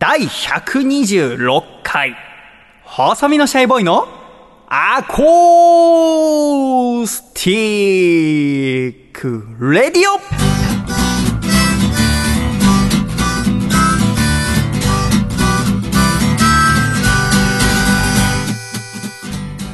第126回、細身のシャイボーイのアコースティックレディオ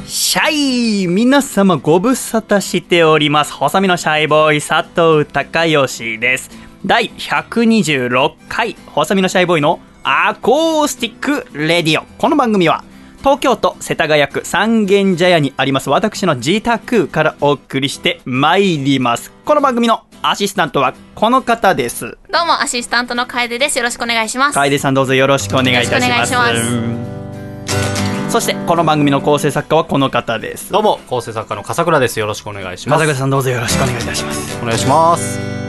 シャイ皆様ご無沙汰しております。細身のシャイボーイ佐藤孝義です。第126回、細身のシャイボーイのアコースティックレディオ。この番組は、東京都世田谷区三軒茶屋にあります私の自宅からお送りしてまいります。この番組のアシスタントはこの方です。どうもアシスタントの楓です。よろしくお願いします。楓さんどうぞよろしくお願いいたします。そしてこの番組の構成作家はこの方です。どうも構成作家の笠倉ですよろしくお願いします笠倉さんどうぞよろしくお願いいたします。お願いします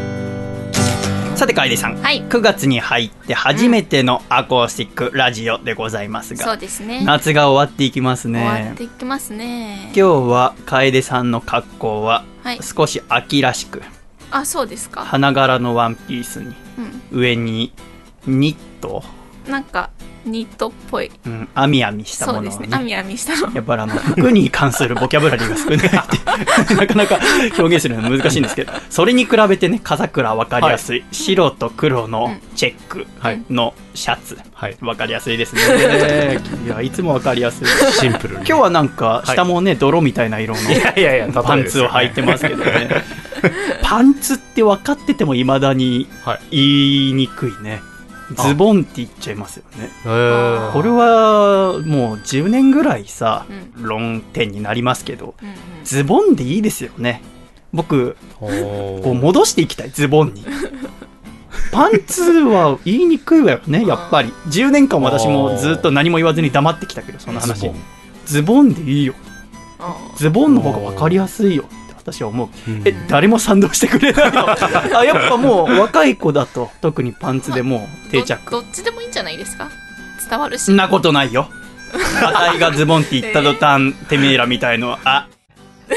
さて楓さん、はい9月に入って初めてのアコースティックラジオでございますが、そうですね。夏が終わっていきます終わねっていきますね。今日は楓さんの格好ははい少し秋らしく、あ、そうですか。花柄のワンピースにうん。上にニット、なんかニットっぽい。うん、あみあみしたものをそうですね。あみあみしたの。やっぱりあの服に関するボキャブラリーが少ないって。なかなか表現するのは難しいんですけど。それに比べてね風倉分かりやすい、白と黒のチェックはいのシャツ、はい。分かりやすいですね。いやいつも分かりやすい。シンプルに。今日はなんか下もね、泥みたいな色のいやいやいやパンツを履いてますけどね。パンツって分かっててもいまだにはい。言いにくいねズボンって言っちゃいますよね。えー。これはもう10年ぐらいさ、うん。論点になりますけどうんうん。ズボンでいいですよね。僕こう戻していきたいズボンに。パンツは言いにくいわよねやっぱり。10年間私もずっと何も言わずに黙ってきたけどその話。ズボンでいいよ。あズボンの方が分かりやすいよ私は思ううんえ誰も賛同してくれないの？あやっぱもう若い子だと特にパンツでもう定着どどっちでもいいんじゃないですか？伝わるし。そんなことないよ。あたいがズボンって言った途端、てめえらみたいのは、あ、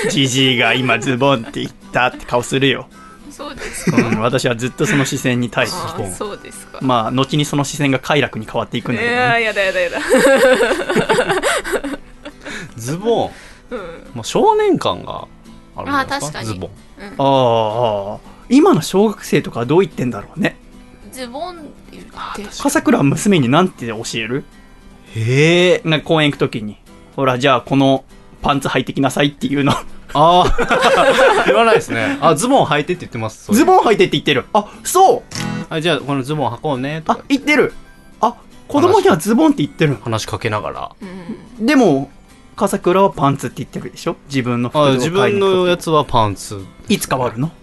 じじいが今ズボンって言ったって顔するよ。そうですか。うん、私はずっとその視線に対しあて、そうですか。まあ、後にその視線が快楽に変わっていくんいだけど、やね。やだやだやだ。ズボンうん。もう少年感があるんですあ確かにズボンああ、今の小学生とかはどう言ってんだろうね。ズボンって。笠倉は娘になんて教える？へえ公園行くときに、ほら、じゃあこのパンツ履いてきなさいっていうの。ああ 言わないですねあズボン履いてって言ってますズボン履いてって言ってる。あ、そうあじゃあこのズボン履こうねとあか、言ってる。あ、子供にはズボンって言ってる。話しかけながらうん。でも、笠倉はパンツって言ってるでしょ？自分の服あ自分のやつはパンツ。いつ変わるの？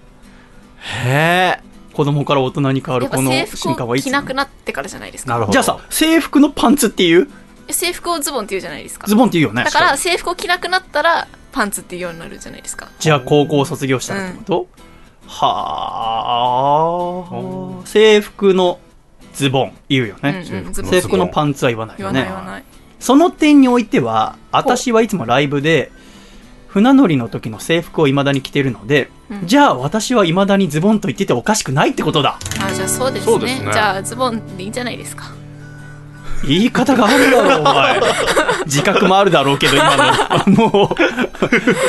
へえ。子供から大人に変わるこの制服を進化はいつ？着なくなってからじゃないですか。なるほど。じゃあさ、制服のパンツっていう？制服をズボンって言うじゃないですか。ズボンって言うよね。だから制服を着なくなったらパンツっていうようになるじゃないですか。じゃあ高校を卒業したらってこと、はあ。制服のズボン言うよね、うんうん。制服のパンツは言わない言よね。わない言わない。その点においては私はいつもライブで船乗りの時の制服を未だに着てるので、うん。じゃあ私は未だにズボンと言ってておかしくないってことだ。あじゃあそうですね。ね。じゃあズボンでいいんじゃないですか。言い方があるだろうお前。自覚もあるだろうけど今の。も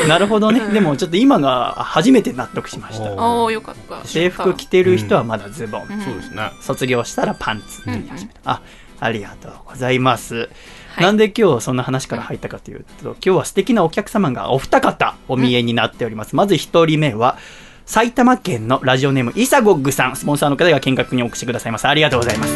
う。なるほどね、でもちょっと今が初めて納得しました。おおおよかった。制服着てる人はまだズボン、うん。そうですね。卒業したらパンツ。って言い始めた、うん。あありがとうございます、はい。なんで今日そんな話から入ったかというと今日は素敵なお客様がお二方お見えになっております、まず一人目は埼玉県のラジオネームイサゴッグさん。スポンサーの方が見学にお越しくださいます。ありがとうございます。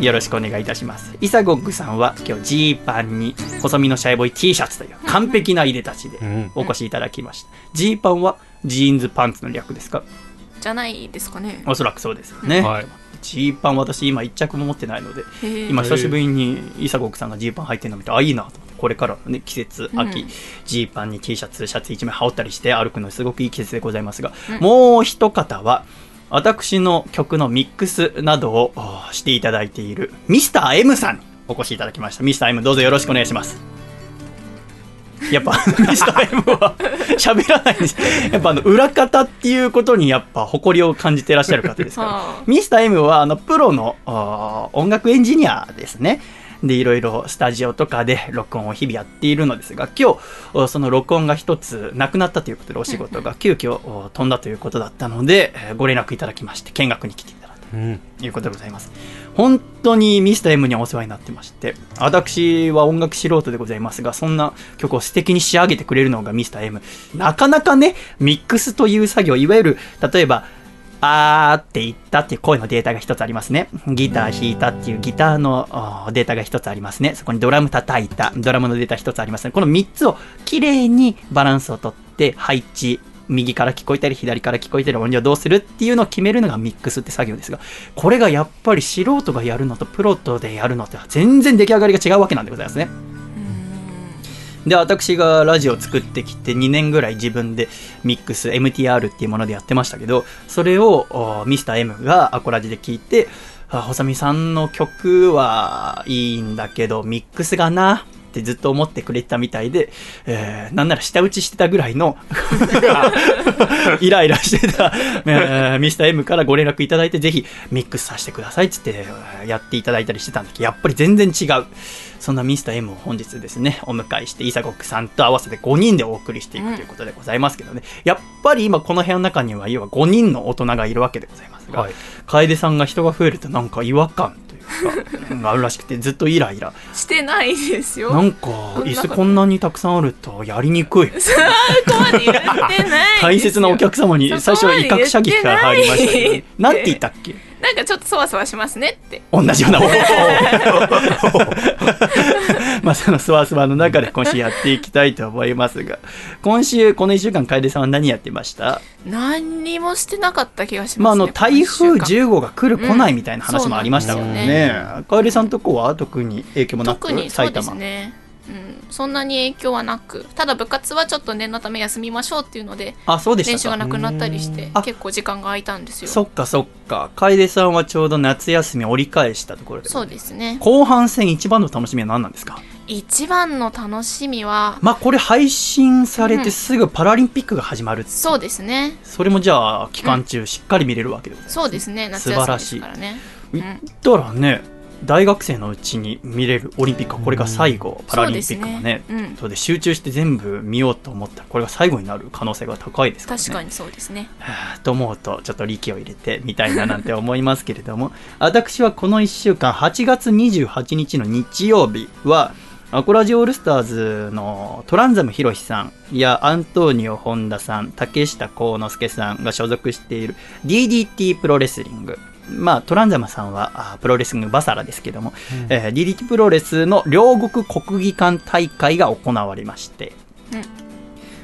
よろしくお願いいたします。イサゴッグさんは今日ジーパンに細身のシャイボーイ T シャツという完璧ないでたちでうん。お越しいただきました。ジーパンはジーンズパンツの略ですか？じゃないですかね。おそらくそうですよね、はいジーパン私今一着も持ってないので今久しぶりにイサゴクさんがジーパン履いてるの見てあいいなと思って。これからのね季節うん。秋、ジーパンに T シャツシャツ1枚羽織ったりして歩くのすごくいい季節でございますが、もう一方は私の曲のミックスなどをおしていただいているミスター M さんにお越しいただきました。ミスター M どうぞよろしくお願いしますやっぱミスター M は喋らないんです。やっぱあの裏方っていうことにやっぱ誇りを感じてらっしゃる方ですから。はあミスター M はあのプロの音楽エンジニアですね。で、いろいろスタジオとかで録音を日々やっているのですが、今日、おその録音が一つなくなったということで、お仕事が急遽お飛んだということだったので、えーご連絡いただきまして、見学に来ていただうん。ということでございます。本当にミスター M にはお世話になってまして、私は音楽素人でございますが、そんな曲を素敵に仕上げてくれるのがミスター M。なかなかね、ミックスという作業、いわゆる、例えば、あーって言ったっていう声のデータが一つありますね。ギター弾いたっていうギターのデータが一つありますね。そこにドラム叩いたドラムのデータ一つありますね。この三つを綺麗にバランスをとって配置、右から聞こえたり左から聞こえたり音量どうするっていうのを決めるのがミックスって作業ですが、これがやっぱり素人がやるのとプロとでやるのとは全然出来上がりが違うわけなんでございますね。で、私がラジオを作ってきて2年ぐらい自分でミックス、MTR っていうものでやってましたけど、それをおミスター M がアコラジで聞いて、あ、細見さんの曲はいいんだけど、ミックスがな、ってずっと思ってくれてたみたいで、えーなんなら舌打ちしてたぐらいの イライラしてた、えーミスター M からご連絡いただいて、ぜひミックスさせてくださいっつってえーやっていただいたりしてたんだけど、やっぱり全然違う。そんなミスター M を本日ですね、お迎えして、イサゴックさんと合わせて5人でお送りしていくということでございますけどね、やっぱり今この部屋の中には、要は5人の大人がいるわけでございますが、はい。楓さんが人が増えるとなんか違和感があるらしくて、ずっとイライラ。してないですよ。なんか、椅子こんなにたくさんあるとやりにくい。大切なお客様に最初は威嚇射撃から入りましたけど、ね、なんて言ったっけ？なんかちょっとそわそわしますねって。同じような まあそのスワスワの中で今週やっていきたいと思いますが。今週この1週間楓さんは何やってました？何にもしてなかった気がします、ねまああの台風この一週間。10号が来る来ないみたいな話もありましたもんうんね楓さんとこは特に影響もなく特にそうです埼玉？ねうん、そんなに影響はなくただ部活はちょっと念のため休みましょうっていうのであそうで練習したか。がなくなったりしてあ。結構時間が空いたんですよ。そっかそっか。楓さんはちょうど夏休み折り返したところで。そうですね。後半戦一番の楽しみは何なんですか？一番の楽しみはまあこれ配信されてすぐパラリンピックが始まる、そうですね。それもじゃあ期間中しっかり見れるわけでございます、そうですね。夏休みですからね。言ったらね大学生のうちに見れるオリンピックはこれが最後、パラリンピックもね。そうね。うん。そうで集中して全部見ようと思ったらこれが最後になる可能性が高いですからね。確かにそうですね。はあと思うとちょっと力を入れてみたいななんて思いますけれども。私はこの1週間8月28日の日曜日はアコラジオールスターズのトランザムヒロシさんやアントニオ本田さん竹下幸之助さんが所属している DDT プロレスリングまあ、トランザムさんはあプロレスリングバサラですけども、えー DDT プロレスの両国国技館大会が行われまして、うん。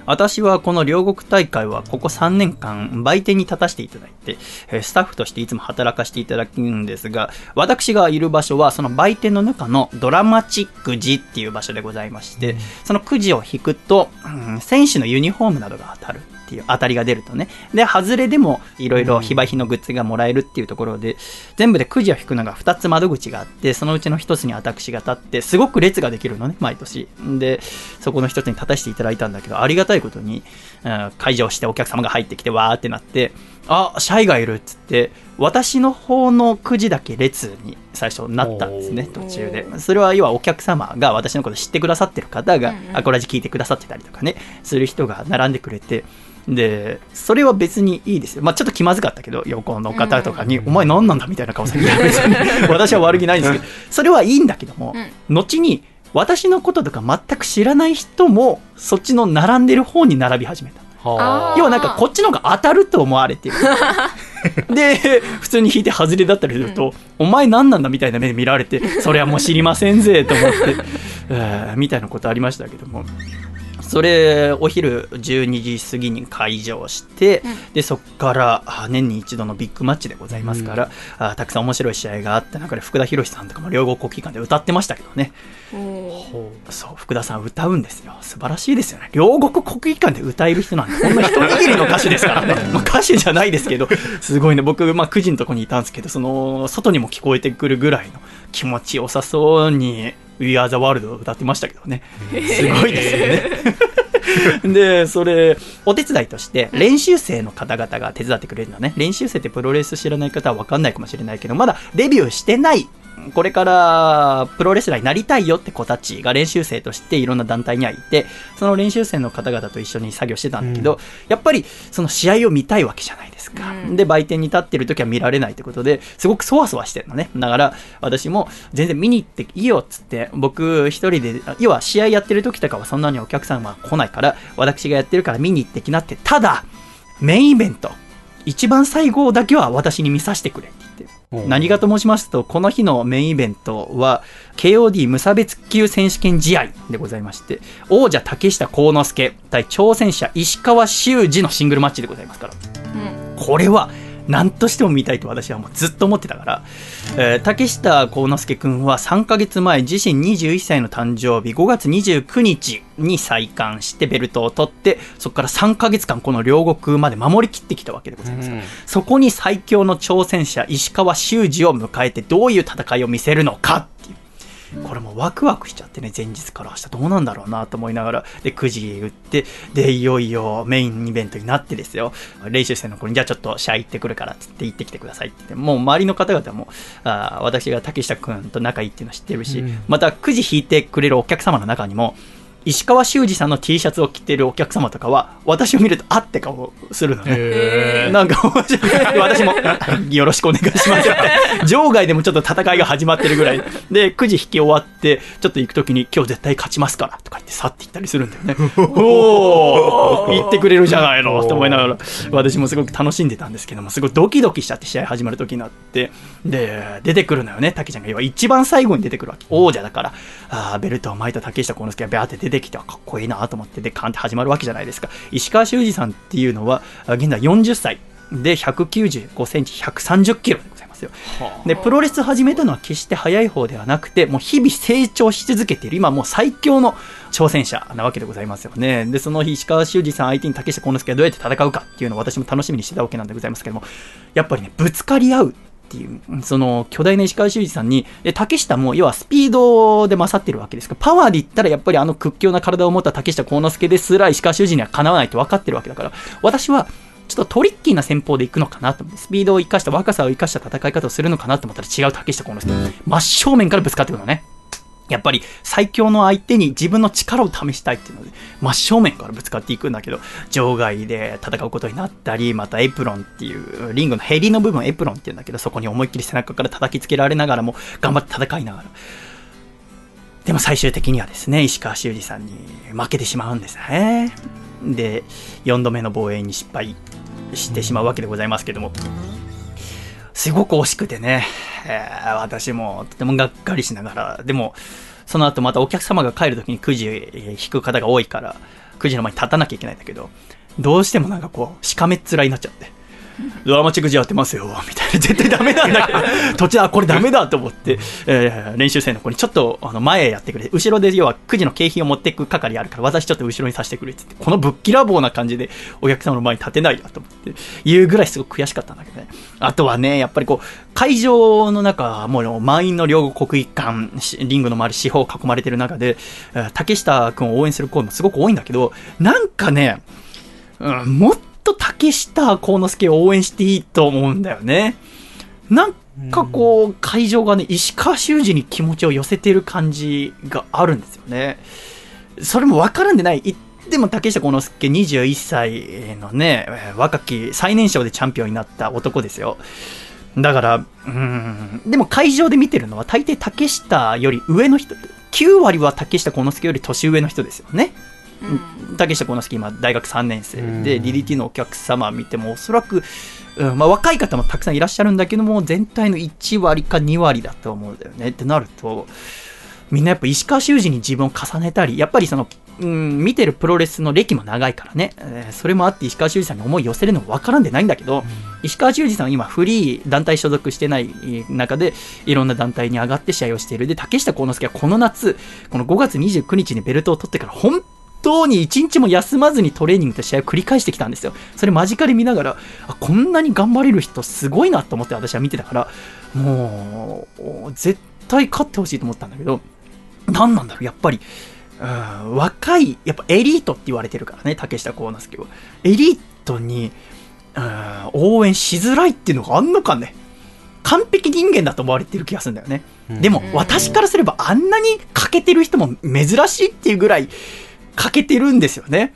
私はこの両国大会はここ3年間売店に立たせていただいて、えースタッフとしていつも働かせていただくんですが、私がいる場所はその売店の中のドラマチック時っていう場所でございまして、そのくじを引くと、うん選手のユニフォームなどが当たるっていう当たりが出るとね。で、外れでもいろいろ非売品のグッズがもらえるっていうところで、全部でくじを引くのが2つ窓口があって、そのうちの1つに私が立って、すごく列ができるのね、毎年。で、そこの1つに立たせていただいたんだけど、ありがたいことに、うん会場してお客様が入ってきて、わーってなって、あ、シャイがいるっつって、私の方のくじだけ列に最初なったんですね、お途中で。それは要はお客様が私のこと知ってくださってる方が、うんうんアコラジ聞いてくださってたりとかね、する人が並んでくれて、で、それは別にいいですよ。まあちょっと気まずかったけど、横の方とかに、お前何なんだみたいな顔されて、私は悪気ないんですけど、それはいいんだけども、後に私のこととか全く知らない人も、そっちの並んでる方に並び始めた。はあー要はなんかこっちの方が当たると思われてる。で、普通に引いて外れだったりすると、お前何なんだみたいな目で見られて、それはもう知りませんぜと思って、えーみたいなことありましたけども。それ、お昼12時過ぎに会場して、で、そこからあ年に一度のビッグマッチでございますから、あたくさん面白い試合があった中で、福田博さんとかも両国国技館で歌ってましたけどね。うんそう、福田さん歌うんですよ。素晴らしいですよね。両国国技館で歌える人なんて、こんな一握りの歌手ですからね。まあ歌手じゃないですけど、すごいね。僕、まあ9時のとこにいたんですけど、その、外にも聞こえてくるぐらいの気持ちよさそうに We Are the World を歌ってましたけどね。すごいですよね。で、それ、お手伝いとして、練習生の方々が手伝ってくれるのね。練習生ってプロレス知らない方は分かんないかもしれないけど、まだデビューしてない、これからプロレスラーになりたいよって子たちが練習生としていろんな団体にはいて、その練習生の方々と一緒に作業してたんだけど、やっぱりその試合を見たいわけじゃないですか。うんで、売店に立ってる時は見られないってことで、すごくそわそわしてるのね。だから、私も全然見に行っていいよっつって、僕一人で、要は試合やってる時とかはそんなにお客さんは来ないから、私がやってるから見に行ってきなって、ただ、メインイベント、一番最後だけは私に見させてくれ。何がと申しますと、この日のメインイベントは、KOD 無差別級選手権試合でございまして、王者竹下幸之助対挑戦者石川修司のシングルマッチでございますから。うんこれは何としても見たいと私はもうずっと思ってたから、えー竹下幸之助君は3ヶ月前自身21歳の誕生日5月29日に再刊してベルトを取ってそこから3ヶ月間この両国まで守りきってきたわけでございます、うん。そこに最強の挑戦者石川修司を迎えてどういう戦いを見せるのかっていうこれもうワクワクしちゃってね、前日から明日どうなんだろうなと思いながら、で、9時打って、で、いよいよメインイベントになってですよ、練習生の子に、じゃあちょっと試合行ってくるからって言って行ってきてくださいって言って、もう周りの方々も、あー私が竹下くんと仲いいっていうの知ってるし、うん。また9時引いてくれるお客様の中にも、石川修司さんの T シャツを着てるお客様とかは、私を見ると、あって顔するのね。なんか面白い。私も、よろしくお願いしますって。場外でもちょっと戦いが始まってるぐらい。で、9時引き終わって、ちょっと行くときに、今日絶対勝ちますから、とか言って、去って行ったりするんだよね。おー言ってくれるじゃないのって思いながら、私もすごく楽しんでたんですけども、すごいドキドキしちゃって、試合始まるときになって、で、出てくるのよね、竹ちゃんが。要は一番最後に出てくるわけ。王者だから、あーベルトを巻いた竹下幸之助がビャーって出てきて、あかっこいいなと思って、で、カンって始まるわけじゃないですか。石川修司さんっていうのは、あ現在40歳で195センチ、130キロでございますよ。で、プロレス始めたのは決して早い方ではなくて、もう日々成長し続けている、今もう最強の挑戦者なわけでございますよね。で、その石川修司さん相手に竹下幸之助がどうやって戦うかっていうのを私も楽しみにしてたわけなんでございますけども、やっぱりね、ぶつかり合うっていう、その巨大な石川修司さんに、で竹下も要はスピードで勝ってるわけですから、パワーで言ったらやっぱりあの屈強な体を持った竹下幸之助ですら石川修司にはかなわないと分かってるわけだから、私はちょっとトリッキーな戦法でいくのかなと思って、スピードを生かした若さを生かした戦い方をするのかなと思ったら違う竹下幸之助。真正面からぶつかってくるのね。やっぱり最強の相手に自分の力を試したいっていうので、真正面からぶつかっていくんだけど、場外で戦うことになったり、またエプロンっていう、リングのヘリの部分エプロンっていうんだけど、そこに思いっきり背中から叩きつけられながらも、頑張って戦いながら。でも最終的にはですね、石川修司さんに負けてしまうんですね。で、4度目の防衛に失敗してしまうわけでございますけども、すごく惜しくてね、えー私もとてもがっかりしながら、でも、その後またお客様が帰る時にくじ引く方が多いから、くじの前に立たなきゃいけないんだけど、どうしてもなんかこう、しかめっ面になっちゃって。ドラマチックじやってますよ、みたいな。絶対ダメなんだけど、途中、あ、これダメだと思って、えー練習生の子にちょっとあの前へやってくれ。後ろで要はくじの景品を持っていく係あるから、私ちょっと後ろにさせてくれって言って、このぶっきらぼうな感じでお客様の前に立てないよと思って、言うぐらいすごく悔しかったんだけどね。あとはね、やっぱりこう、会場の中、もう満員の両国一貫、しリングの周り四方囲まれてる中で、えー竹下君を応援する声もすごく多いんだけど、なんかね、うん、もっと竹下幸之助を応援していいと思うんだよね。なんかこう、会場がね、石川修司に気持ちを寄せてる感じがあるんですよね。それも分からんでない。でも竹下幸之助21歳のね、えー若き最年少でチャンピオンになった男ですよ。だから、うーん、でも会場で見てるのは大抵竹下より上の人、9割は竹下幸之助より年上の人ですよね。うん。竹下幸之助今大学3年生。でうん DDT のお客様見てもおそらく、うんまあ、若い方もたくさんいらっしゃるんだけども全体の1割か2割だと思うんだよね。ってなるとみんなやっぱ石川修司に自分を重ねたりやっぱりその、うん、見てるプロレスの歴も長いからね、えーそれもあって石川修司さんに思い寄せるのも分からんでないんだけど、石川修司さんは今フリー団体所属してない中でいろんな団体に上がって試合をしている。で竹下幸之助はこの夏この5月29日にベルトを取ってから本当に一日も休まずにトレーニングと試合を繰り返してきたんですよ。それ間近で見ながらあこんなに頑張れる人すごいなと思って私は見てたからもう絶対勝ってほしいと思ったんだけど何なんだろうやっぱり。うん若いやっぱエリートって言われてるからね竹下幸之助は。エリートにうん応援しづらいっていうのがあんのかね。完璧人間だと思われてる気がするんだよね、うん。でも私からすればあんなに欠けてる人も珍しいっていうぐらい欠けてるんですよね。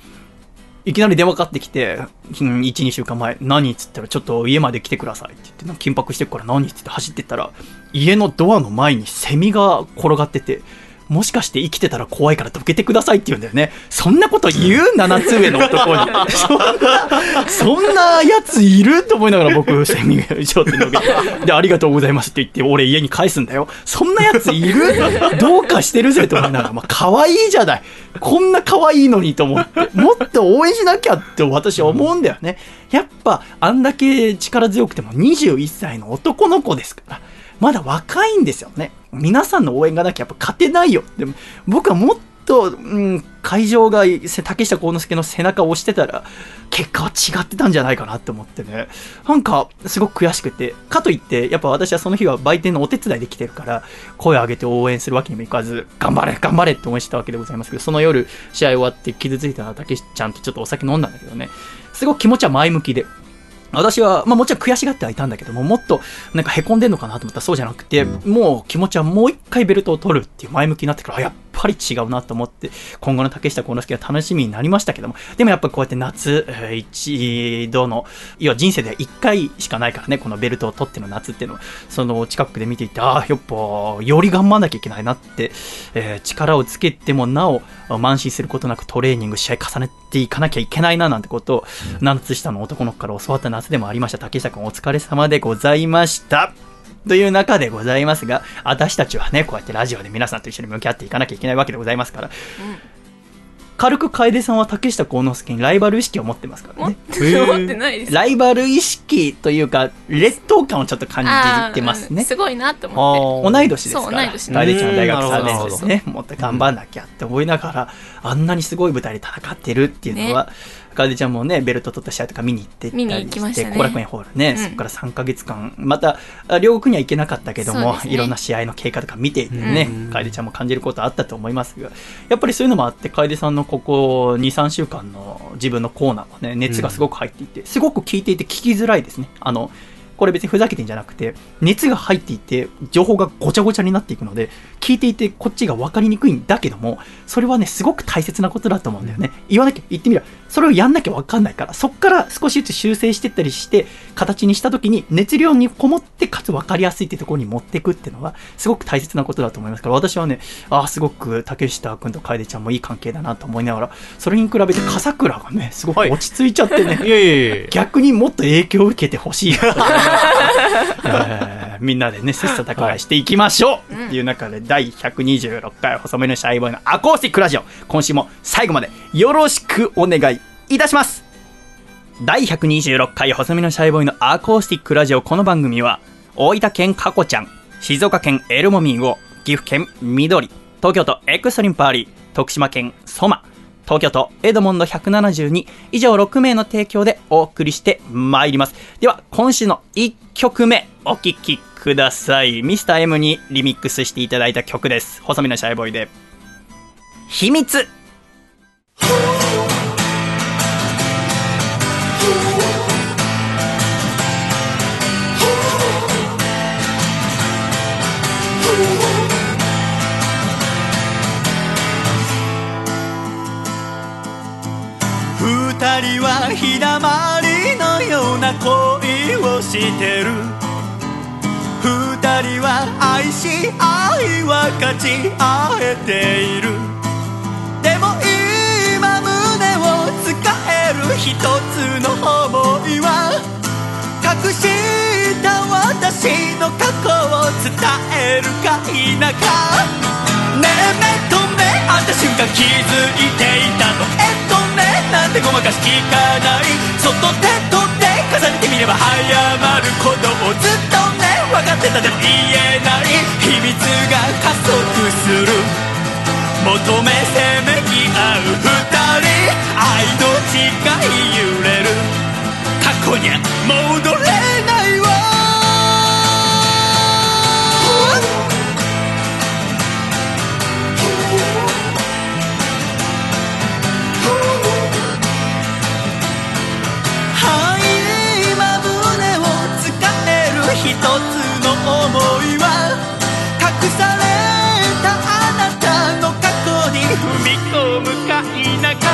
いきなり電話かかってきて、うん1、2週間前、何っつったら、ちょっと家まで来てくださいって言って、緊迫してるから何っつって走ってったら、家のドアの前にセミが転がってて、もしかして生きてたら怖いからどけてくださいって言うんだよね。そんなこと言う ?7 つ上の男に。そんな、そんなやついると思いながら僕、セミがちょっとので、ありがとうございますって言って、俺家に返すんだよ。そんなやついるどうかしてるぜと思いながら、まあ、可愛いじゃない。こんな可愛いのにと思って、もっと応援しなきゃって私は思うんだよね。やっぱ、あんだけ力強くても21歳の男の子ですから。まだ若いんですよね。皆さんの応援がなきゃやっぱ勝てないよ。でも、僕はもっと、うん、会場が竹下幸之助の背中を押してたら、結果は違ってたんじゃないかなって思ってね。なんか、すごく悔しくて。かといって、やっぱ私はその日は売店のお手伝いで来てるから、声を上げて応援するわけにもいかず、頑張れ、頑張れって応援したわけでございますけど、その夜、試合終わって傷ついた竹下ちゃんとちょっとお酒飲んだんだけどね。すごく気持ちは前向きで。私は、まあもちろん悔しがってはいたんだけども、もっとなんか凹んでんのかなと思ったらそうじゃなくて、もう気持ちはもう一回ベルトを取るっていう前向きになってから、あやっぱり違うなと思って、今後の竹下幸之助は楽しみになりましたけども、でもやっぱこうやって夏、えー一度の、要は人生では一回しかないからね、このベルトを取っての夏っていうのは、その近くで見ていて、ああ、やっぱ、より頑張んなきゃいけないなって、えー力をつけてもなお、慢心することなくトレーニング、試合重ねていかなきゃいけないななんてことを、夏下の男の子から教わった夏でもありました。竹下君お疲れ様でございました。という中でございますが、私たちはね、こうやってラジオで皆さんと一緒に向き合っていかなきゃいけないわけでございますから、軽く楓さんは竹下幸之助にライバル意識を持ってますからね。思ってないです。ライバル意識というか、劣等感をちょっと感じてますね。あーすごいなって思って。同い年ですから。そう同い年。楓ちゃんは大学3うん年生ですね。もっと頑張んなきゃって思いながら、あんなにすごい舞台で戦ってるっていうのは、楓ちゃんもね、ベルト取った試合とか見に行ってた見にりし、行きましね。後楽園ホールね、うん。そこから3ヶ月間、また、あ両国には行けなかったけども、ね。いろんな試合の経過とか見ていてねうん、楓ちゃんも感じることあったと思いますが、やっぱりそういうのもあって、楓さんのここ2、3週間の自分のコーナーはね、熱がすごく入っていて、すごく聞いていて聞きづらいですね。あの、これ別にふざけてんじゃなくて、熱が入っていて、情報がごちゃごちゃになっていくので、聞いていてこっちが分かりにくいんだけども、それはね、すごく大切なことだと思うんだよね。言わなきゃ、言ってみれば、それをやんなきゃ分かんないから、そっから少しずつ修正していったりして、形にした時に熱量にこもって、かつ分かりやすいってところに持っていくっていうのは、すごく大切なことだと思いますから、私はね、ああ、すごく竹下君と楓ちゃんもいい関係だなと思いながら、それに比べて笠倉がね、すごくはい。落ち着いちゃってね、いやいやいやいや。逆にもっと影響を受けてほしいなと思いながらえみんなでね、切磋琢磨していきましょう、っていう中で、第126回細身のシャイボーイのアコースティックラジオ、今週も最後までよろしくお願いいたします。第126回細身のシャイボーイのアコースティックラジオこの番組は大分県かこちゃん静岡県エルモミーゴ岐阜県緑東京都エクストリンパーリー徳島県ソマ東京都エドモンド172以上6名の提供でお送りしてまいります。では今週の1曲目お聴きください。ミスター m にリミックスしていただいた曲です。細身のシャイボーイで。秘密。二人は日だまりのような恋をしてる。二人は愛し愛は勝ち合えている。でも今胸を使える一つの想いは隠した私の過去を伝えるか否か。ねえ目と目会った瞬間気づいていたの。なんてごまかし聞かないそっと手と手重ねてみれば早まることをずっとね分かってたでも言えない。秘密が加速する。求めせめぎ合う二人。愛の誓い揺れる。過去に戻れない。の想いは隠されたあなたの過去に踏み込むか否か。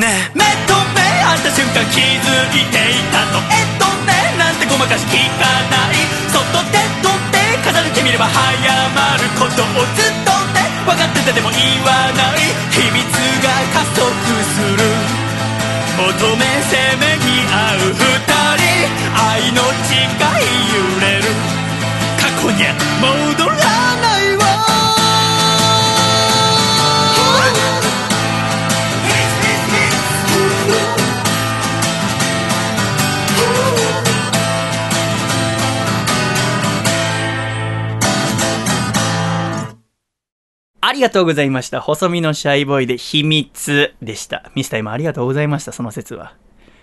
ねえ目と目あった瞬間気づいていた。のえっとねなんてごまかし聞かない外で取って飾れてみれば早まることをずっとね分かっててでも言わない。秘密が加速する。めせめぎ合う二人。愛の誓い揺れる。過去には戻らない。ありがとうございました。細身のシャイボーイで秘密でした。ミスター今ありがとうございました、その説は。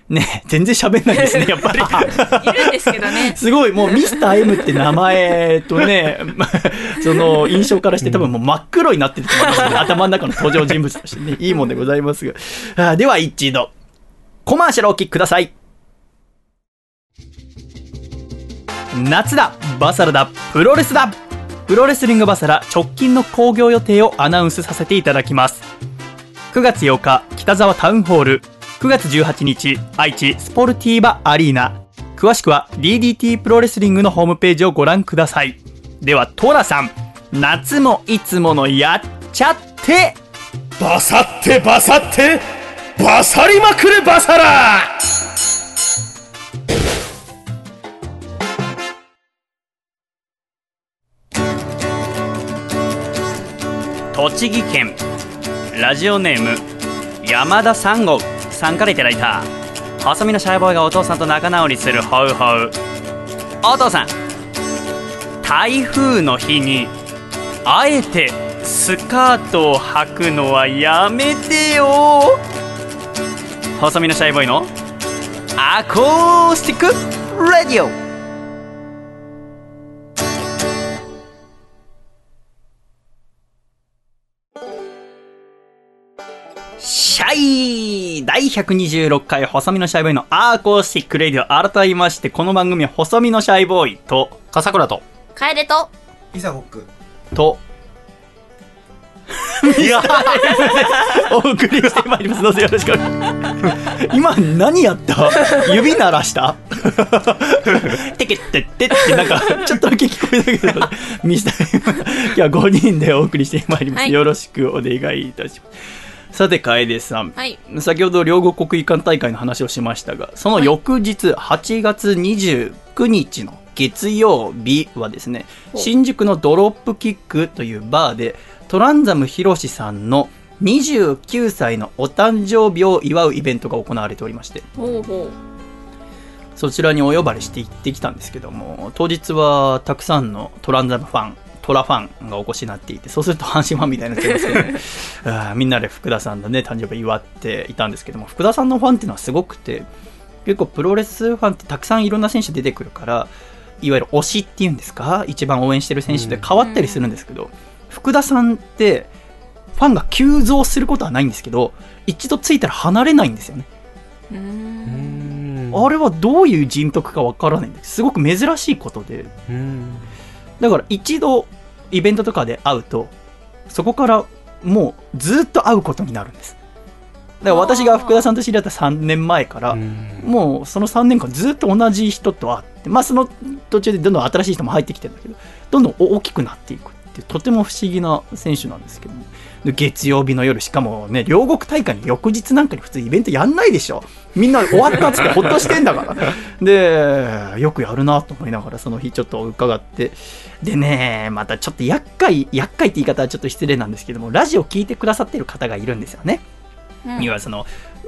ね全然喋んないですね、やっぱり。いるんですけどね。すごい、もうミスター M って名前とね、ま その印象からして多分もう真っ黒になってると思いますね。頭の中の登場人物としてね、いいもんでございますが。あーでは一度、コマーシャルをお聞きください。夏だバサラだプロレスだプロレスリングバサラ直近の興行予定をアナウンスさせていただきます。9月8日、北沢タウンホール。9月18日、愛知スポルティーバアリーナ。詳しくは DDT プロレスリングのホームページをご覧ください。では、トラさん、夏もいつものやっちゃってバサってバサってバサりまくれバサラ栃木県。ラジオネーム山田三号さんからいただいた。細身のシャイボーイがお父さんと仲直りするホウホウ。お父さん。台風の日にあえてスカートを履くのはやめてよ。細身のシャイボーイのアコースティックラディオ。シャイ第126回細身のシャイボーイのアーコースティックレディオ改めましてこの番組は細身のシャイボーイと笠倉と。楓と、イサゴック。といやお送りしてまいりますどうぞよろしく。お願いします今何やった指鳴らしたてけってってってなんかちょっとだけ聞こえたけどミスター今日は5人でお送りしてまいります、はいよろしくお願いいたしますさて楓さん、はい。先ほど両国国技館大会の話をしましたがその翌日8月29日の月曜日はですね新宿のドロップキックというバーでトランザムヒロシさんの29歳のお誕生日を祝うイベントが行われておりまして。ほうほそちらにお呼ばれして行ってきたんですけども当日はたくさんのトランザムファントラファンがお越しになっていてそうすると阪神ファンみたいになっちゃいますけど、ね、みんなで福田さんのね誕生日祝っていたんですけども福田さんのファンっていうのはすごくて結構プロレスファンってたくさんいろんな選手出てくるからいわゆる推しっていうんですか？一番応援してる選手で変わったりするんですけど、福田さんってファンが急増することはないんですけど一度ついたら離れないんですよね。あれはどういう人徳かわからないんです。すごく珍しいことで。だから一度イベントとかで会うとそこからもうずっと会うことになるんです。だから私が福田さんと知り合った3年前からもうその3年間ずっと同じ人と会ってまあその途中でどんどん新しい人も入ってきてるんだけどどんどん大きくなっていくってとても不思議な選手なんですけども。で月曜日の夜しかもね両国大会の翌日なんかに普通イベントやんないでしょ。みんな終わったっつってほっとしてんだから。でよくやるなと思いながらその日ちょっと伺って。でねまたちょっと厄介厄介って言い方はちょっと失礼なんですけどもラジオ聞いてくださってる方がいるんですよね。うん。にはその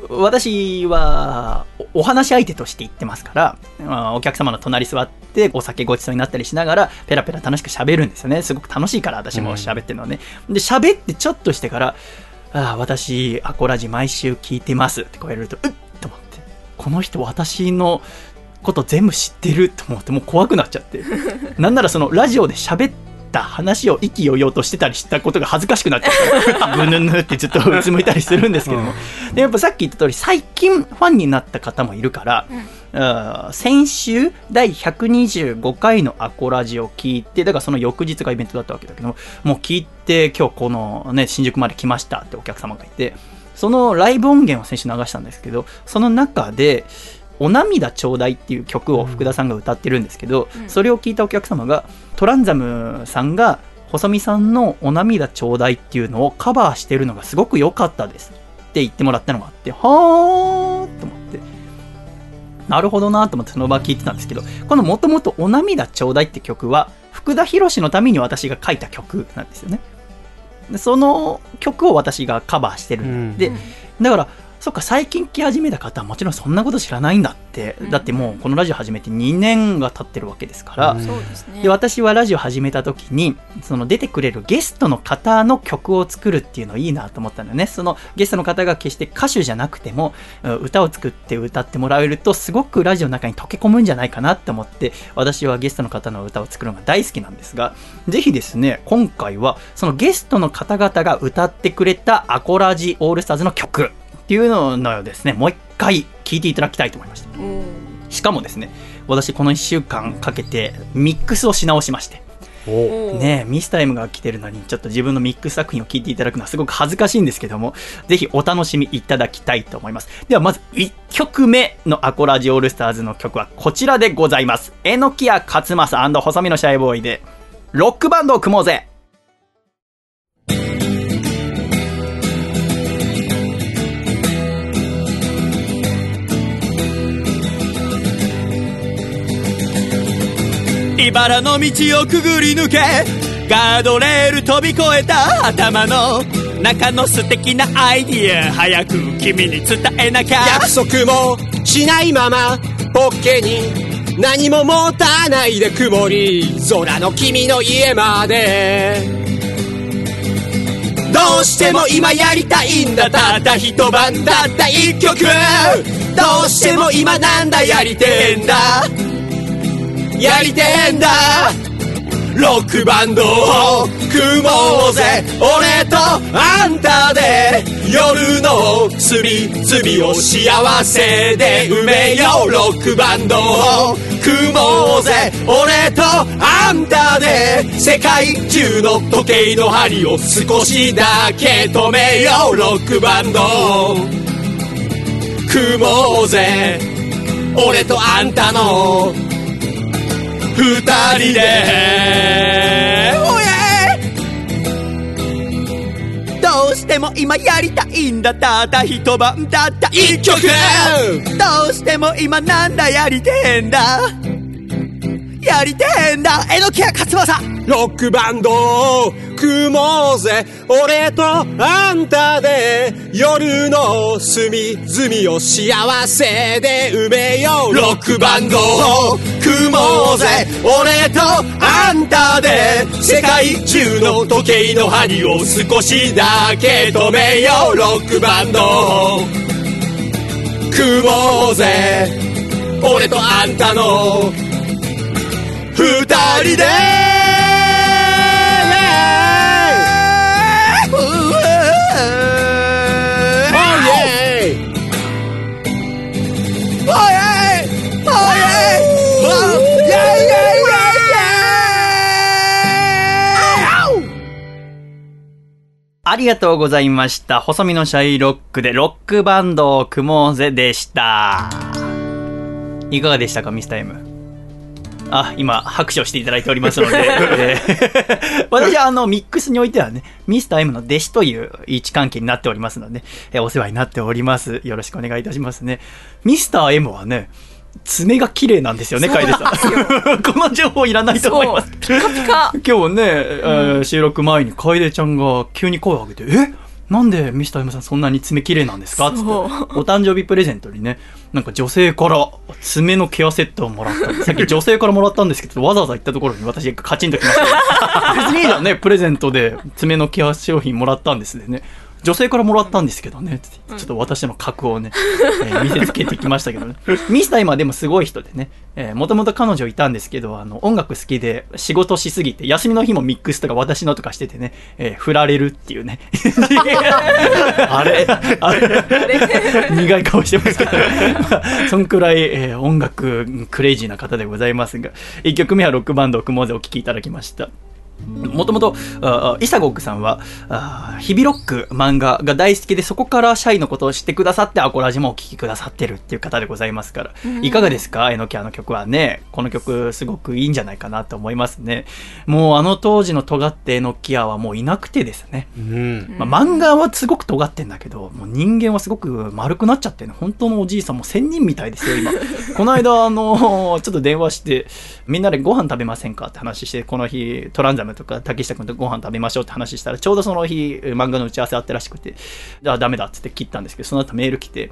私はお話し相手として行ってますから、お客様の隣座ってお酒ごちそうになったりしながらペラペラ楽しく喋るんですよね。すごく楽しいから私も喋ってるのはね、で喋ってちょっとしてから「ああ私アコラジ毎週聞いてます」って言われるとうっと思って。この人私のこと全部知ってると思ってもう怖くなっちゃって。なんならそのラジオで喋ってた話を意気揚々としてたりしたことが恥ずかしくなっちゃって ぐぬぬってずっとうつむいたりするんですけども、でやっぱさっき言った通り最近ファンになった方もいるから、あー先週第125回のアコラジを聞いてだからその翌日がイベントだったわけだけどもう聞いて今日このね新宿まで来ましたってお客様がいてそのライブ音源を先週流したんですけどその中で「お涙ちょうだい」っていう曲を福田さんが歌ってるんですけど、うん。それを聞いたお客様がトランザムさんが細見さんの「お涙ちょうだい」っていうのをカバーしてるのがすごく良かったです。って言ってもらったのがあってはーと思って。なるほどなと思ってその場聞いてたんですけどこのもともと「お涙ちょうだい」って曲は福田博のために私が書いた曲なんですよね。でその曲を私がカバーしてるんで、うん。だからそっか最近来始めた方はもちろんそんなこと知らないんだって、うん。だってもうこのラジオ始めて2年が経ってるわけですから、うん。で私はラジオ始めた時にその出てくれるゲストの方の曲を作るっていうのいいなと思ったんだよね。そのゲストの方が決して歌手じゃなくてもうん歌を作って歌ってもらえるとすごくラジオの中に溶け込むんじゃないかなって思って私はゲストの方の歌を作るのが大好きなんですがぜひですね今回はそのゲストの方々が歌ってくれたアコラジオールスターズの曲っていうのをですねもう一回聴いていただきたいと思いました。うん。しかもですね私この1週間かけてミックスをし直しまして。お。おーねえミスタイムが来てるのにちょっと自分のミックス作品を聞いていただくのはすごく恥ずかしいんですけどもぜひお楽しみいただきたいと思います。ではまず1曲目のアコラジオールスターズの曲はこちらでございます。榎谷勝正細身のシャイボーイでロックバンドを組もうぜ茨の道をくぐり抜けガードレール飛び越えた頭の中の素敵なアイディア早く君に伝えなきゃ。約束もしないままポッケに何も持たないで曇り空の君の家まで。どうしても今やりたいんだた。った一晩たった一曲。どうしても今なんだやりてえんだ。やりてえんだロックバンドを組もうぜ俺とあんたで夜の隅々を幸せで埋めようロックバンドを組もうぜ俺とあんたで世界中の時計の針を少しだけ止めようロックバンドを組もうぜ俺とあんたの二人で。どうしても今やりたいんだ。たった一晩たった一曲。どうしても今なんだやりてえんだやりてえんだ榎谷勝正ロックバンドを組もうぜ。俺とあんたで夜の隅々を幸せで埋めよう。ロックバンドを組もうぜ。俺とあんたで世界中の時計の針を少しだけ止めよう。ロックバンドを組もうぜ。俺とあんたの二人でありがとうございました。細身のシャイロックでロックバンドを組もうぜでした。いかがでしたか、ミスタイム。あ、今、拍手をしていただいておりますので、えー私はあの、ミックスにおいてはね、ミスター M の弟子という位置関係になっておりますので、えーお世話になっております。よろしくお願いいたしますね。ミスター M はね、爪が綺麗なんですよね、楓さん。この情報いらないと思います。ピカピカ 今日ね、えー収録前に楓ちゃんが急に声を上げて、え？なんでミスター M さんそんなに爪綺麗なんですか？つって、お誕生日プレゼントにね、なんか女性から爪のケアセットをもらった。さっき女性からもらったんですけど、わざわざ行ったところに私がカチンときました。別にいいじゃんね、プレゼントで爪のケア商品もらったんですでね。女性からもらったんですけどね、ちょっと私の格をね、えー見せつけてきましたけどね。ミスター今でもすごい人でね、もともと彼女いたんですけど、あの、音楽好きで仕事しすぎて、休みの日もミックスとか私のとかしててね、えー振られるっていうね。あれ？あれ？苦い顔してますけど、ま あそんくらい、えー音楽クレイジーな方でございますが、1曲目はロックバンドを組もうぜお聴きいただきました。もともと、あイサゴックさんは、あヒビロック漫画が大好きで、そこからシャイのことを知ってくださって、アコラジもお聴きくださってるっていう方でございますから、いかがですか？えのきあの曲はね、この曲すごくいいんじゃないかなと思いますね。もうあの当時の尖ってえのきあはもういなくてですね。うん。まあ、漫画はすごく尖ってんだけど、もう人間はすごく丸くなっちゃってね、本当のおじいさんも仙人みたいですよ、今。この間、あの、ちょっと電話して、みんなでご飯食べませんか？って話して、この日、トランザムとか竹下君とご飯食べましょうって話したら、ちょうどその日、漫画の打ち合わせあったらしくて、じゃあダメだっつって切ったんですけど、その後メール来て、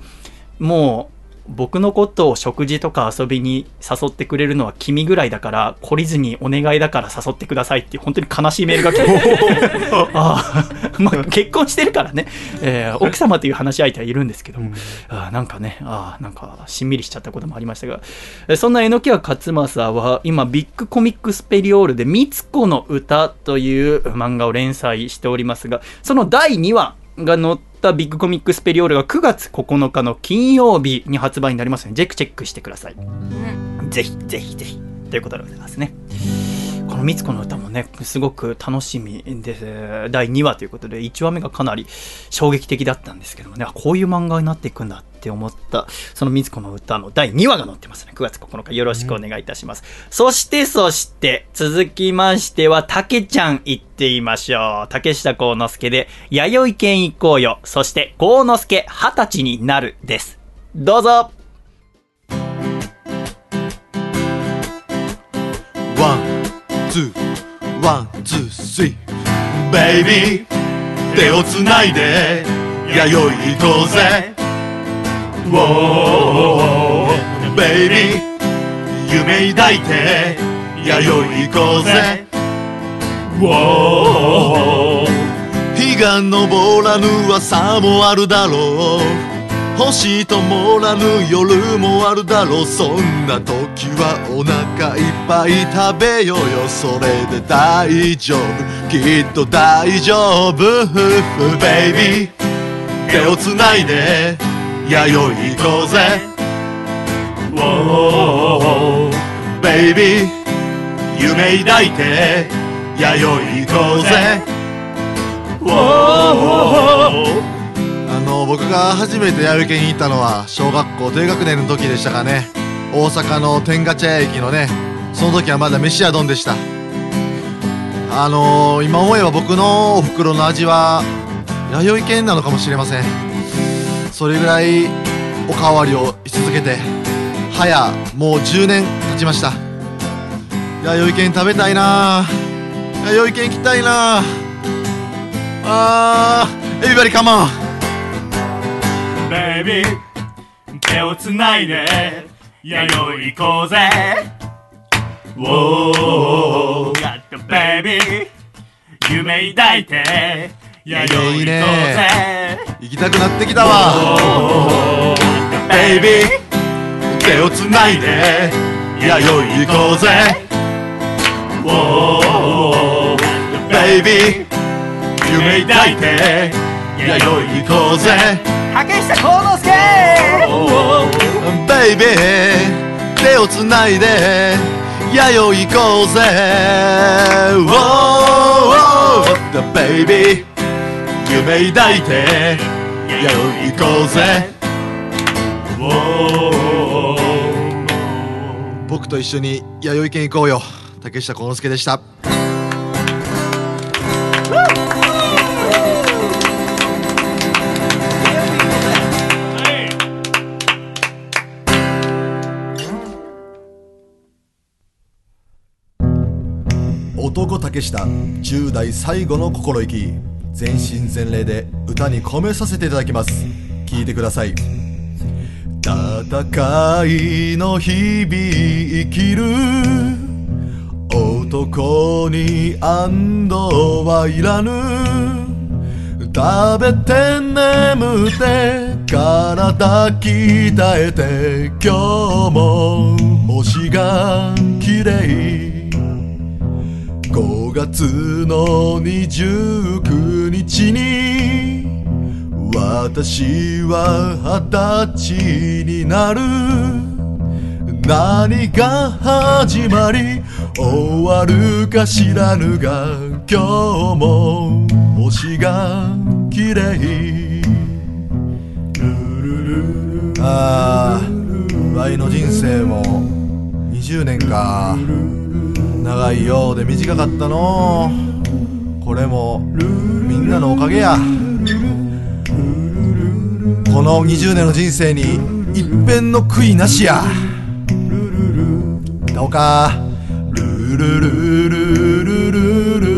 もう、僕のことを食事とか遊びに誘ってくれるのは君ぐらいだから、懲りずにお願いだから誘ってくださいっていう、本当に悲しいメールが来て、ああ、まあ、結婚してるからね、えー奥様という話し相手はいるんですけど。も、ああなんかね、ああなんかしんみりしちゃったこともありましたが、えーそんな榎谷勝正は今、ビッグコミックスペリオールで、みつこの歌という漫画を連載しておりますが、その第2話が載ったビッグコミックスペリオールが9月9日の金曜日に発売になりますので、ぜひチェックしてください。ぜひぜひぜひということでございますね。この「みつこの歌」もねすごく楽しみです第2話ということで1話目がかなり衝撃的だったんですけどもねあこういう漫画になっていくんだって思ったその「みつこの歌」の第2話が載ってますね。9月9日。よろしくお願いいたします、そしてそして続きましてはたけちゃん行ってみましょう。竹下幸之助で「弥生県行こうよ」そして「幸之助二十歳になる」です。どうぞ。 One、two、one、two、three。ベイビー、手をつないで、弥生行こうぜ。ウォー、ベイビー、夢抱いて、弥生行こうぜ。ウォー、日が昇らぬ朝もあるだろう。星ともらぬ夜もあるだろう。そんな時はお腹いっぱい食べようよ。それで大丈夫。きっと大丈夫。ベイビー手をつないで。弥生行こうぜ。ベイビー夢抱いて。弥生行こうぜ。あの僕が初めて弥生県に行ったのは小学校低学年の時でしたかね。大阪の天下茶屋駅のねその時はまだ飯屋丼でした。あのー、今思えば僕のお袋の味は弥生県なのかもしれません。それぐらいおかわりをし続けて早もう10年経ちました。弥生県食べたいな。弥生県行きたいな。あーエビバリカモンベイビー手をつないで弥生行こうぜ。Whoa ベイビー夢抱いて弥生行こうぜ行きたくなってきたわ。ベイビー手をつないで。弥生行こうぜ。ベイビー夢抱いて。弥生行こうぜ。竹下幸之助。ベイビー手をつないで。弥生行こうぜ。Whoa, Baby 夢抱いて弥生行こうぜ。僕と一緒に弥生県行こうよ。竹下幸之助でした。男竹下10代最後の心意気全身全霊で歌に込めさせていただきます。聞いてください。戦いの日々生きる男に安堵はいらぬ。食べて眠って体鍛えて今日も星が綺麗。月の29日に私は二十歳になる。何が始まり終わるか知らぬが今日も星が綺麗。ああワイの人生も20年か長いようで短かったの。これもみんなのおかげや。この20年の人生に一遍の悔いなしや。どうか。ルルルルルルル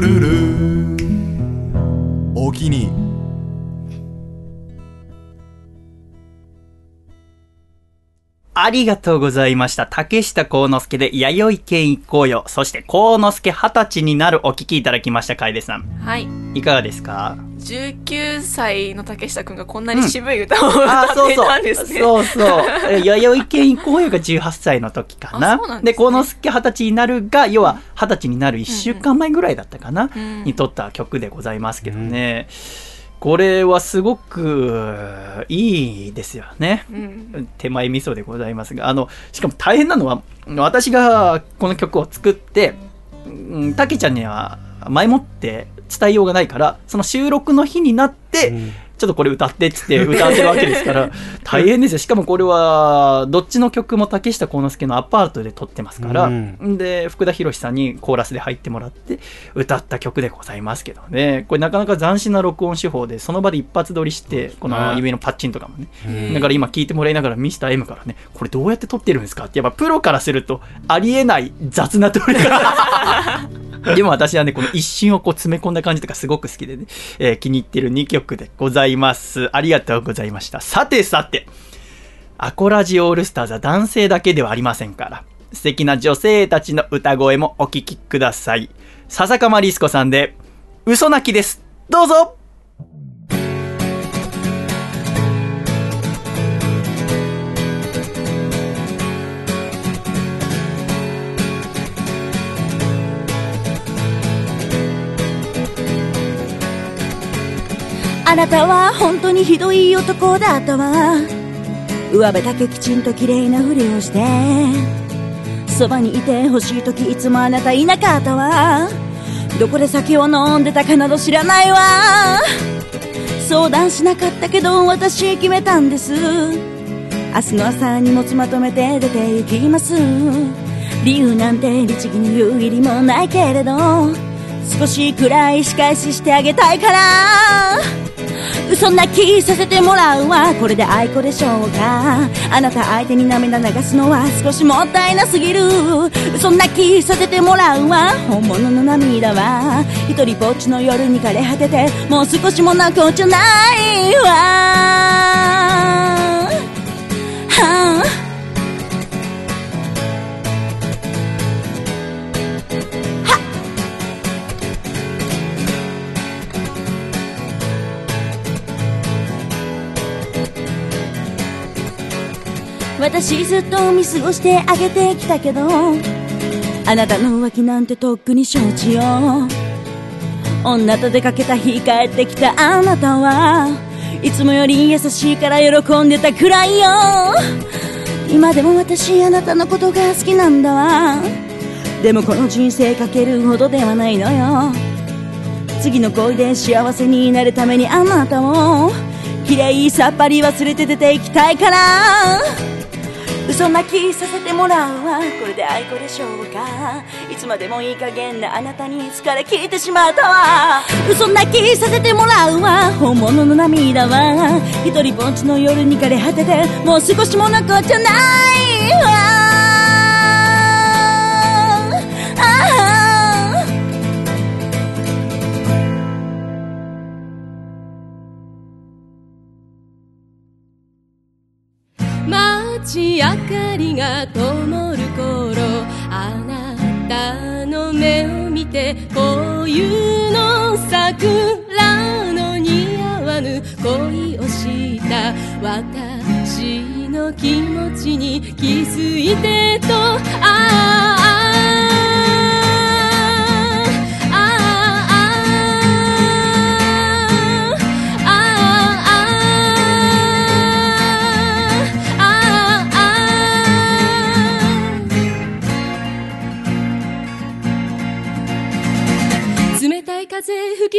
ルルお気にありがとうございました。竹下幸之助で弥生県行こうよ。そして幸之助二十歳になるお聞きいただきました、楓さん。はいいかがですか？19歳の竹下くんがこんなに渋い歌をあ、歌っていそうそう。たんですね、そうそう。え弥生県行こうよが18歳の時かな？ですね幸之助二十歳になるが、要は二十歳になる1週間前ぐらいだったかな、うんに撮った曲でございますけどね。これはすごくいいですよね。うん。手前味噌でございますが、あの、しかも大変なのは、私がこの曲を作って、うんたけちゃんには前もって伝えようがないから、その収録の日になって、ちょっとこれ歌ってっつって 歌わせるわけですから、大変ですよ。しかもこれは、どっちの曲も竹下幸之助のアパートで撮ってますから、うんで、福田博さんにコーラスで入ってもらって、歌った曲でございますけどね。これなかなか斬新な録音手法で、その場で一発撮りして、この指のパッチンとかもね。だから今聞いてもらいながらミスター m からね、これどうやって撮ってるんですかって、やっぱプロからするとありえない雑な撮り方。でも私はね、この一瞬をこう詰め込んだ感じとかすごく好きでね、えー気に入ってる2曲でございます。いますありがとうございました。さてさて、アコラジオールスターズは男性だけではありませんから、素敵な女性たちの歌声もお聴きください。笹かまりすこさんで、嘘泣きです。どうぞあなたは本当にひどい男だったわ上辺だけきちんと綺麗なふりをしてそばにいてほしい時いつもあなたいなかったわ。どこで酒を飲んでたかなど知らないわ。相談しなかったけど私決めたんです。明日の朝荷物まとめて出て行きます。理由なんて律儀に言う義理もないけれど少しくらい仕返ししてあげたいから。そんな気させてもらうわ。これで愛子でしょうか。あなた相手に涙流すのは少しもったいなすぎる。そんな気させてもらうわ。本物の涙は。一人ぼっちの夜に枯れ果ててもう少しも泣くんじゃないわ。はあ。私ずっと見過ごしてあげてきたけどあなたの浮気なんてとっくに承知よ。女と出かけた日帰ってきたあなたはいつもより優しいから喜んでたくらいよ。今でも私あなたのことが好きなんだわ。でもこの人生かけるほどではないのよ。次の恋で幸せになるためにあなたを綺麗さっぱり忘れて出て行きたいから。嘘泣きさせてもらうわ。これで愛子でしょうか。いつまでもいい加減なあなたに疲れ切ってしまったわ。嘘泣きさせてもらうわ。本物の涙は。一人ぼっちの夜に枯れ果ててもう少しも残っちゃないわ。あが灯る頃あなたの目を見てこういうの桜の似合わぬ恋をした私の気持ちに気づいてとああ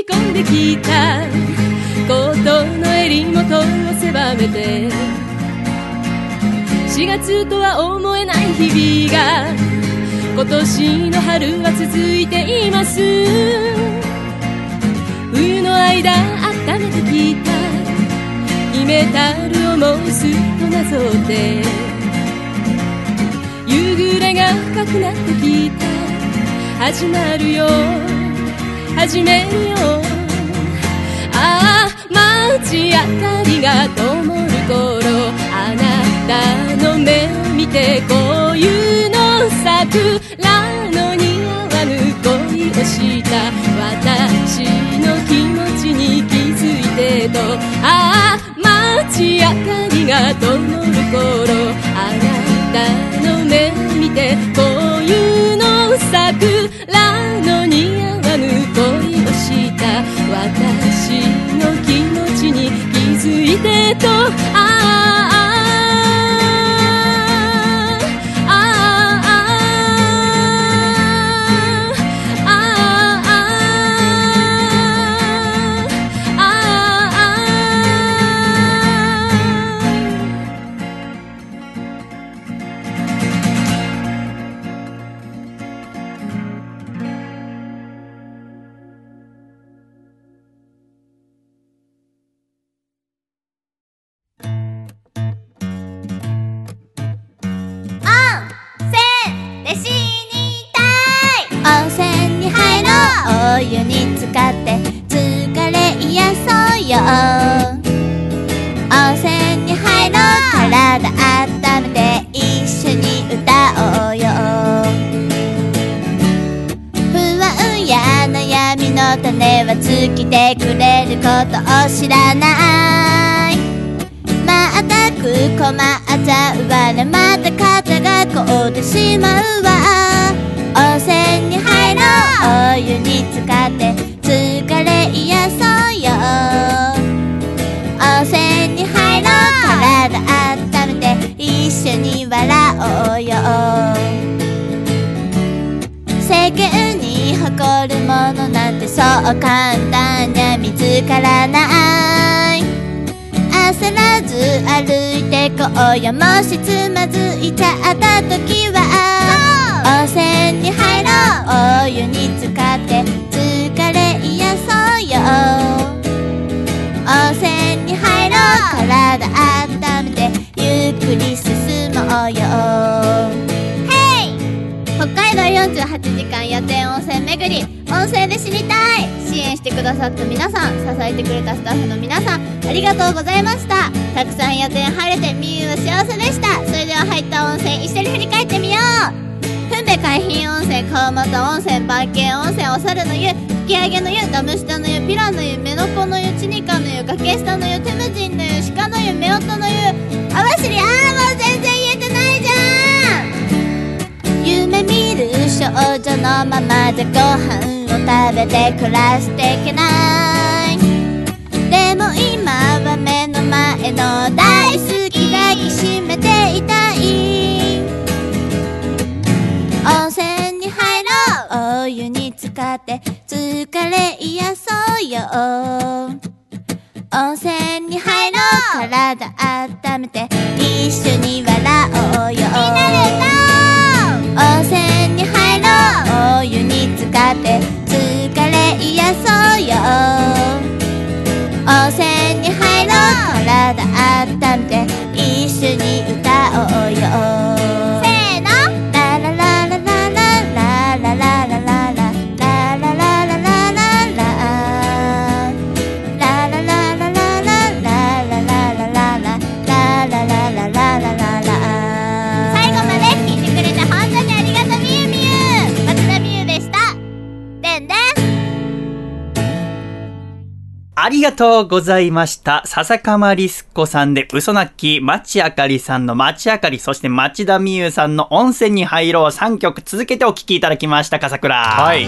込んできた。コートの襟元を狭めて。四月とは思えない日々が今年の春は続いています。冬の間温めてきた。イメタルをもうすっとなぞって。夕暮れが深くなってきた。始まるよ。始めよう。ああ街あかりが灯る頃。あなたの目見てこういうの桜の似合わぬ恋をした。私の気持ちに気づいてと。ああ街あかりが灯る頃。ah, ah, ah. 簡単じゃ見つからない。焦らず歩いてこうよもしつまずいちゃった時は。温泉に入ろう。お湯に浸かって疲れ癒そうよ。温泉に入ろう。体温めてゆっくり進もうよ。北海道48時間野天温泉巡り。温泉で死にたい。支援してくださった皆さん支えてくれたスタッフの皆さんありがとうございました。たくさん予定晴れてみゆは幸せでした。それでは入った温泉一緒に振り返ってみようふんべ海浜温泉川俣温泉番犬温泉お猿の湯吹き上げの湯ダム下の湯ピラの湯目の子の湯チニカの湯崖下の湯テムジンの湯鹿の湯夫婦の湯網りああもう全然言えてないじゃん。夢見る少女のままじゃご飯の食べて暮らしていけない。でも今は目の前の大好き抱きしめていたい。温泉に入ろう。お湯に浸かって疲れ癒そうよ。温泉に入ろう。体温めて一緒に笑おうよ。所有。りがとうございました。笹かまりすこさんで嘘なき、町あかりさんの町あかり、そして町田美優さんの温泉に入ろう3曲続けてお聴きいただきました、笠倉。はい。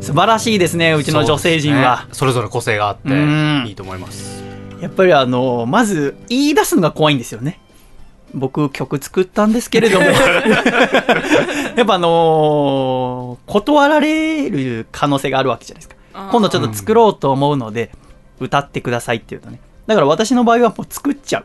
素晴らしいですね、うちの女性陣は。そねそれぞれ個性があってうんいいと思います。やっぱりあの、まず言い出すのが怖いんですよね。僕曲作ったんですけれども。やっぱあのー断られる可能性があるわけじゃないですか。今度ちょっと作ろうと思うので、歌ってくださいっていうとね。だから私の場合はもう作っちゃうう。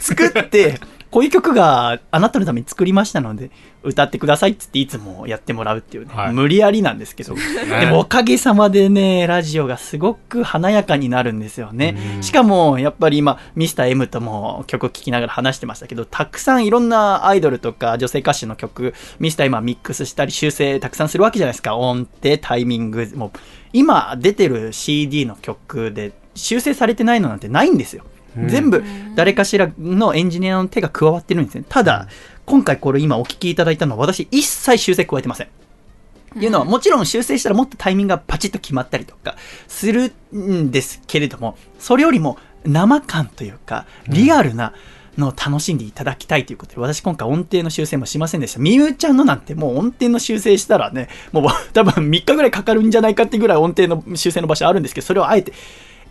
作って、こういう曲があなたのために作りましたので、歌ってくださいって言っていつもやってもらうっていうね。はい無理やりなんですけど。でもおかげさまでね、ラジオがすごく華やかになるんですよね。しかも、やっぱり今、ミスター M とも曲聴きながら話してましたけど、たくさんいろんなアイドルとか女性歌手の曲、ミスター M はミックスしたり修正たくさんするわけじゃないですか。音程、タイミング。もう、今出てる CD の曲で修正されてないのなんてないんですよ。全部誰かしらのエンジニアの手が加わってるんですね。ただ、今回これ今お聞きいただいたのは私一切修正加えてません。っていうのはもちろん修正したらもっとタイミングがパチッと決まったりとかするんですけれども、それよりも生感というか、リアルなのを楽しんでいただきたいということで、私今回音程の修正もしませんでした。みゆちゃんのなんてもう音程の修正したらね、もう多分3日ぐらいかかるんじゃないかってぐらい音程の修正の場所あるんですけど、それをあえて、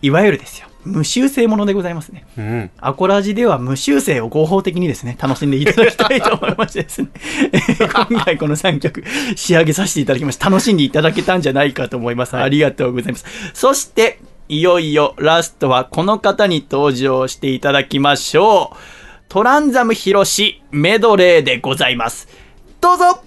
いわゆるですよ。無修正ものでございますね。うん。アコラジでは無修正を合法的にですね、楽しんでいただきたいと思いましてですね、え ー今回この3曲仕上げさせていただきました。楽しんでいただけたんじゃないかと思います。ありがとうございます。そして、いよいよラストはこの方に登場していただきましょう。トランザムヒロシメドレーでございます。どうぞ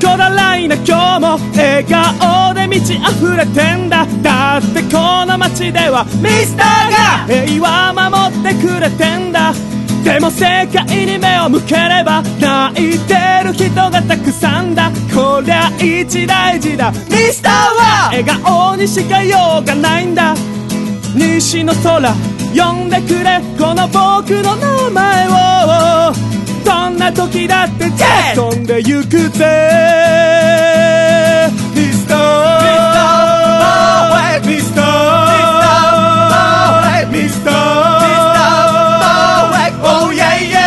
ノースコライナ今日も笑顔で満ち溢れてんだ。だってこの街ではミスターが平和守ってくれてんだ。でも世界に目を向ければ泣いてる人がたくさんだ。こりゃ一大事だ。ミスターは笑顔にしかようがないんだ。西の空呼んでくれ。この僕の名前を。どんな時だって飛んでゆくぜミスターミスターミスター Oh yeah yeah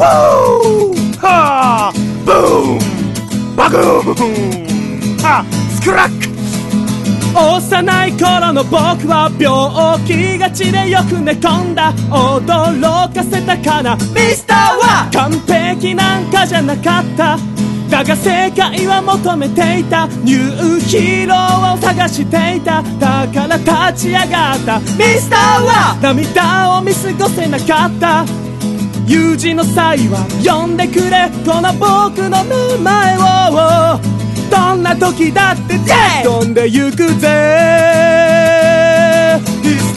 ターミスターミスター Oh yeah は!スクラック幼い頃の僕は病気がちでよく寝込んだ。驚かせたかな。ミスターは！完璧なんかじゃなかった。だが世界は求めていた。ニューヒーローを探していた。だから立ち上がった。ミスターは！涙を見過ごせなかった有事の際は呼んでくれこの僕の名前を。どんな時だって飛んでゆくぜ。ミス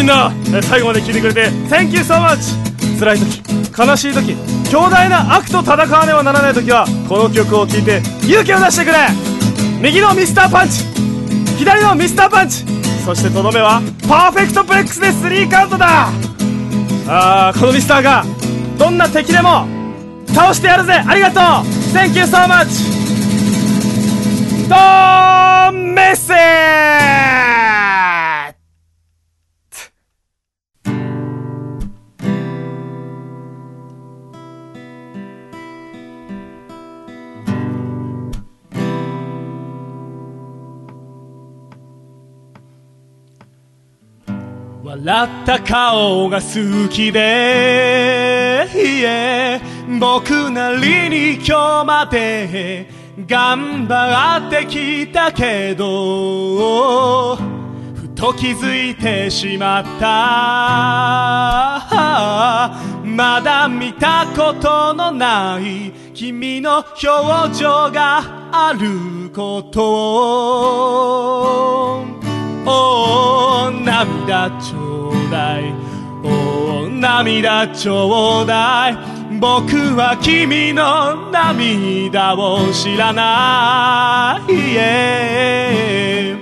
みんな最後まで聞いてくれて Thank you so much! 辛い時悲しい時強大な悪と戦わねばならない時はこの曲を聴いて勇気を出してくれ!右のミスターパンチ左のミスターパンチそしてとどめはパーフェクトプレックスで3カウントだ!あーこのミスターがどんな敵でも倒してやるぜ!ありがとう! Thank you so much! ドーンメッセー笑った顔が好きで、yeah 僕なりに今日まで頑張ってきたけどふと気づいてしまった。まだ見たことのない君の表情があること。をおー涙ちょうだい。おー涙ちょうだい。僕は君の涙を知らない、yeah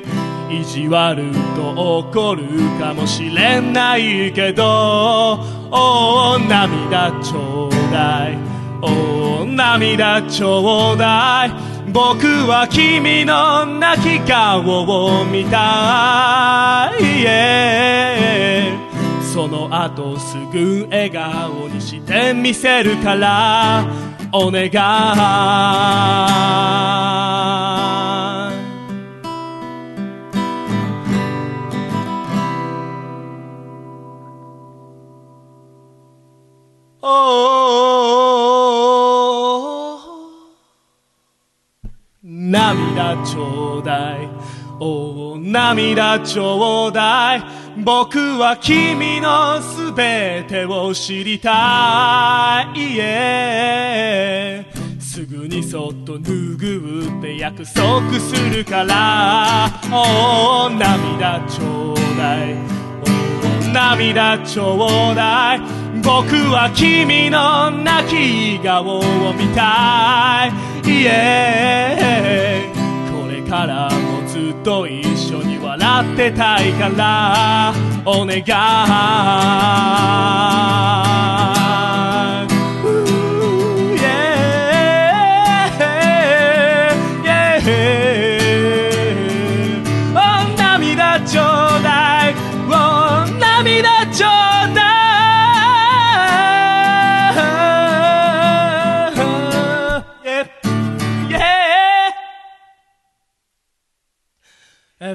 意地悪と怒るかもしれないけど。おー涙ちょうだい。おー涙ちょうだい。僕は君の泣き顔を見たい、yeah その後すぐ笑顔にしてみせるから。お願い。お涙ちょうだい。お涙ちょうだい。僕は君のすべてを知りたい、yeah すぐにそっと拭って約束するから。おー涙ちょうだい。おー涙ちょうだい。僕は君の泣き顔を見たい、これからもずっと一緒に笑ってたいからお願い。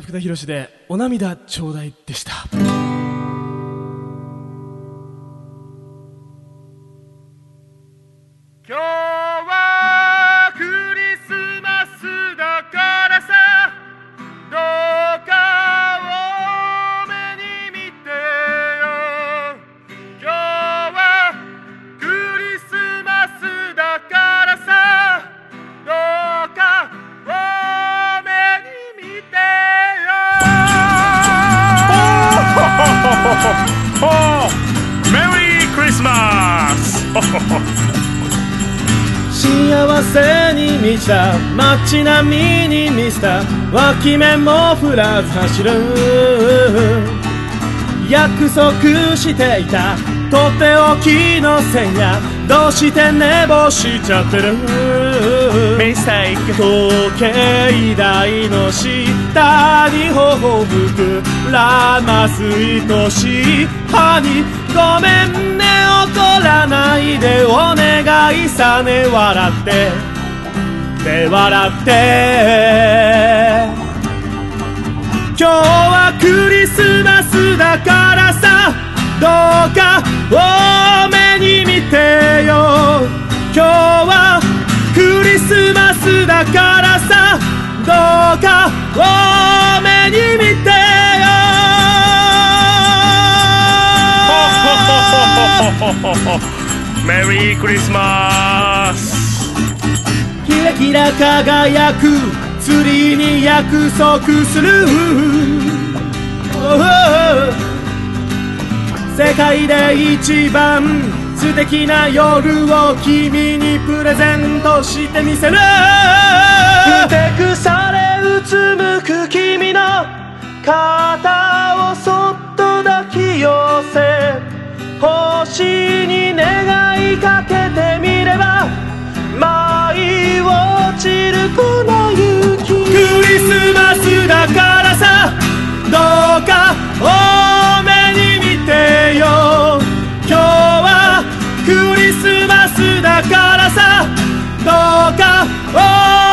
福田博で「お涙ちょうだい」でした。脇目も振らず走る約束していたとっておきの線がどうして寝坊しちゃってる。ミステイク時計台の下に頬吹くらます愛しい歯にごめんね怒らないでお願いさね笑って。で笑って。今日はクリスマスだからさどうか多めに見てよ。今日はクリスマスだからさどうか多めに見てメリークリスマスキラキラ輝くツリーに約束する。世界で一番素敵な夜を君にプレゼントしてみせる。ふてくされうつむく君の肩をそっと抱き寄せ。星に願いかけてみれば落ちる粉雪。クリスマスだからさ。どうか多めに見てよ。今日はクリスマスだからさ。どうか多めに見てよ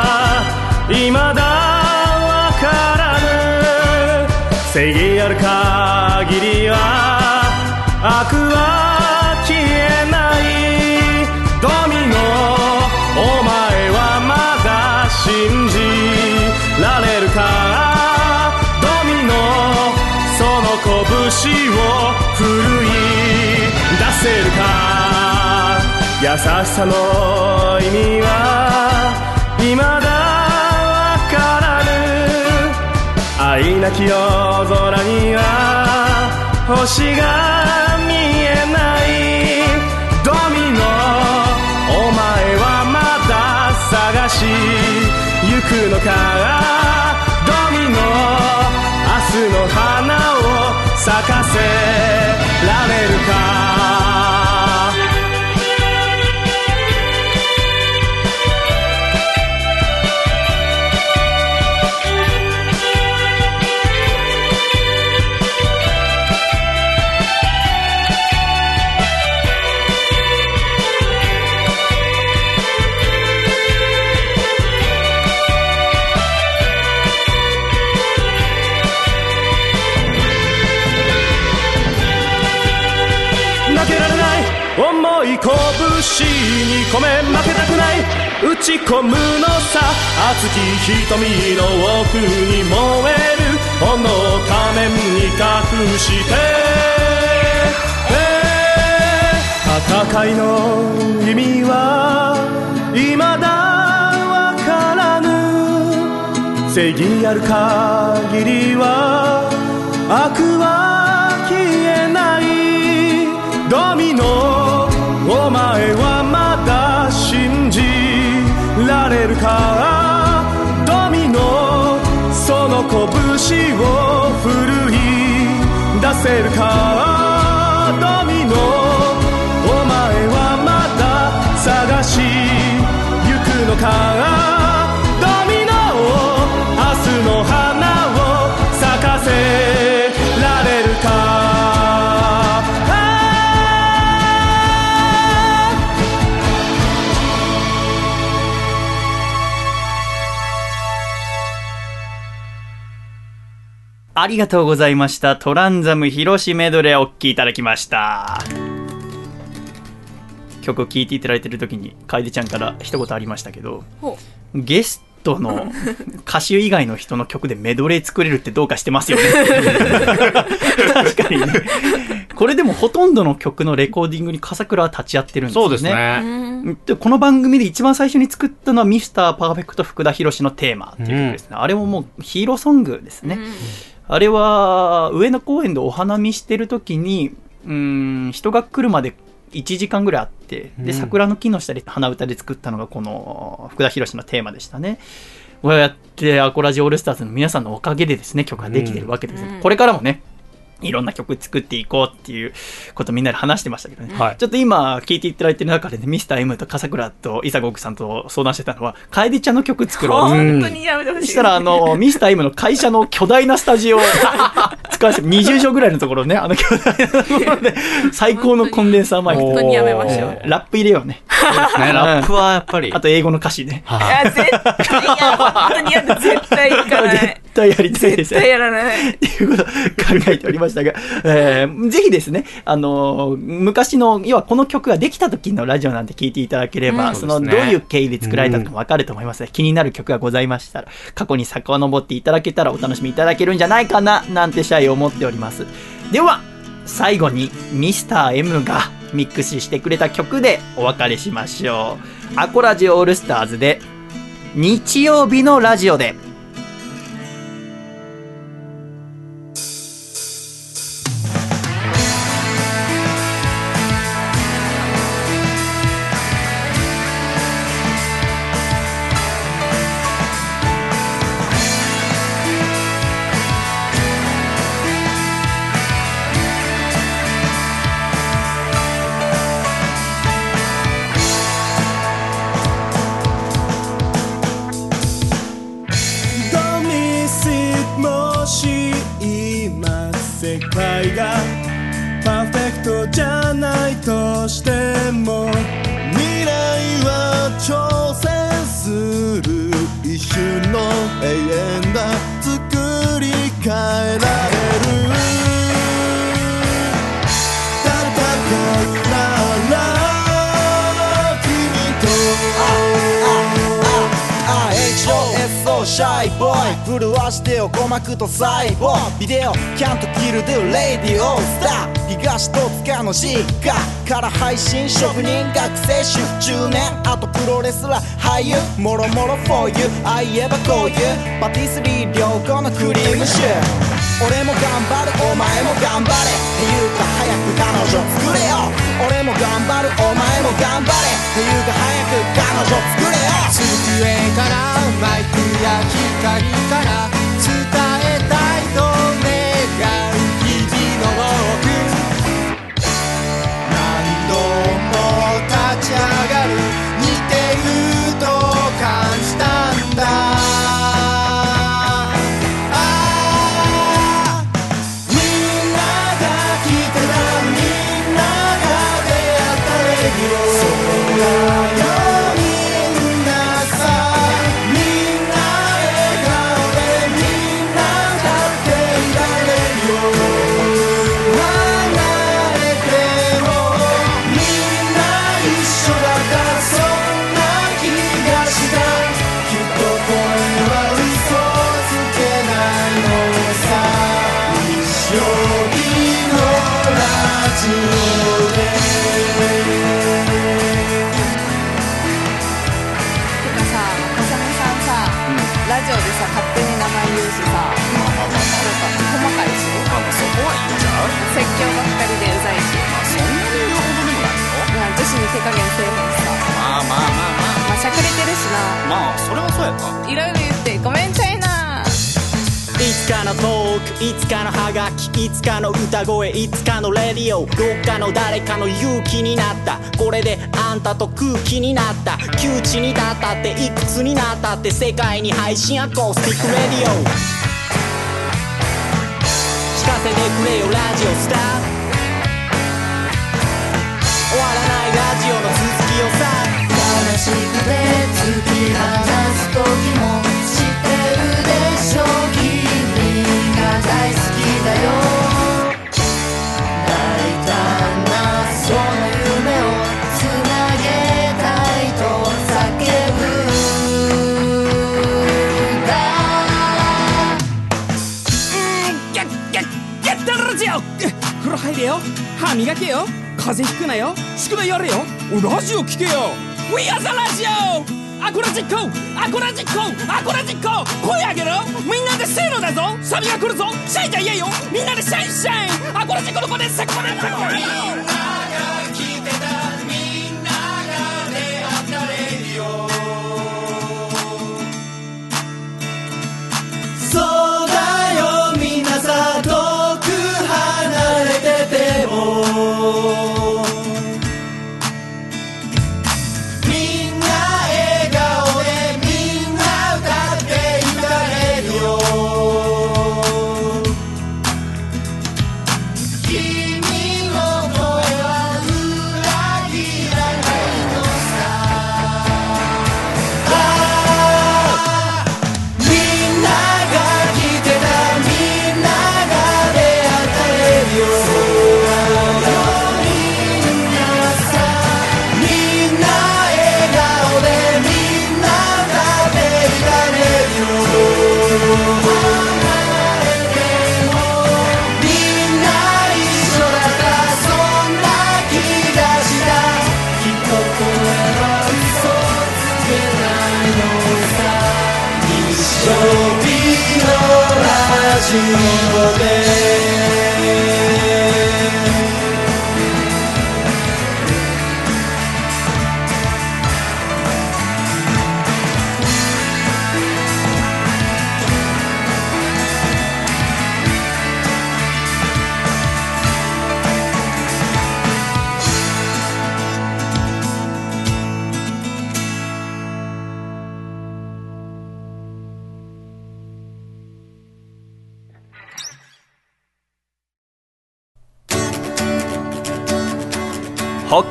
さの意味は未だわからぬ愛なき夜空には星が見えないドミノお前はまだ探し行くのか込め負けたくない。打ち込むのさ。熱き瞳の奥に燃える。炎仮面に隠して。戦いの意味は未だわからぬ。正義ある限りは悪は消えない。ドミノお前はまだられるかドミノその拳を振るい出せるかドミノお前はまだ探し行くのか。ありがとうございました。トランザム広しメドレーをお聴きいただきました。曲を聴いていただいている時に、楓ちゃんから一言ありましたけど、ほゲストの 歌手以外の人の曲でメドレー作れるってどうかしてますよね。確かにね。これでもほとんどの曲のレコーディングに笠倉は立ち会ってるんですよね。そうですね。でこの番組で一番最初に作ったのはミスターパーフェクト福田博のテーマっていう曲ですね、あれももうヒーローソングですね、あれは上野公園でお花見してる時にうん人が来るまで1時間ぐらいあってでうん。桜の木の下で鼻歌で作ったのがこの福田博のテーマでしたね。こうやってアコラジオールスターズの皆さんのおかげでですね曲ができてるわけです、うん。これからもねいろんな曲作っていこうっていうことみんなで話してましたけどね。はいちょっと今聞いていただいてる中でね、ミスター M と笠倉と伊佐国さんと相談してたのは、楓ちゃんの曲作ろうって本当にやめてほしい。そしたら、あの、ミスター M の会社の巨大なスタジオを使わせて、20畳ぐらいのところね、あの巨大なところで、最高のコンデンサーマイクと本当にやめましょう。えーラップ入れようね。ね、ラップはやっぱり。あと英語の歌詞ね。いや、絶対、いや、本当にやだ、絶対行かない絶。対やりたいです絶対やらない。っていうことを考えておりましたが、えーぜひですね、あのー昔の、要はこの曲ができた時のラジオなんて聞いていただければ、うんそのどういう経緯で作られたのかわかると思いますので、気になる曲がございましたら、過去に遡っていただけたらお楽しみいただけるんじゃないかな、なんてシャイ思っております。では、最後にミスター M がミックスしてくれた曲でお別れしましょう。アコラジオオールスターズで、日曜日のラジオで。してよ鼓膜と細胞ビデオキャントキルドゥレディオスター東戸塚の実家から配信職人学生主婦中年あとプロレスラー俳優もろもろ for you あいえばこういうパティスリー良好のクリームシュー俺も頑張るお前も頑張れっていうか早く彼女作れよ俺も頑張るお前も頑張れっていうか早く彼女作れよ机からマイクや光から立ちつかのトークいつかのハガキいつかの歌声いつかのレディオ。どっかの誰かの勇気になった。これであんたと空気になった。窮地に立ったっていくつになったって世界に配信アコースティックレディオ。聞かせてくれよラジオスター。終わらないラジオの続きをさ。悲しくて突き放す時も知ってる。風呂入れよ歯磨けよ風邪ひくなよ宿題やれよラジオ聞けよ We are the ラジオアコラジッコアコラジッコアコラジッコ声上げろみんなでせーのだぞ。サビが来るぞ。シャイじゃ言えよ。みんなでシャイシャイ。アコラジッコの子です。セコマネ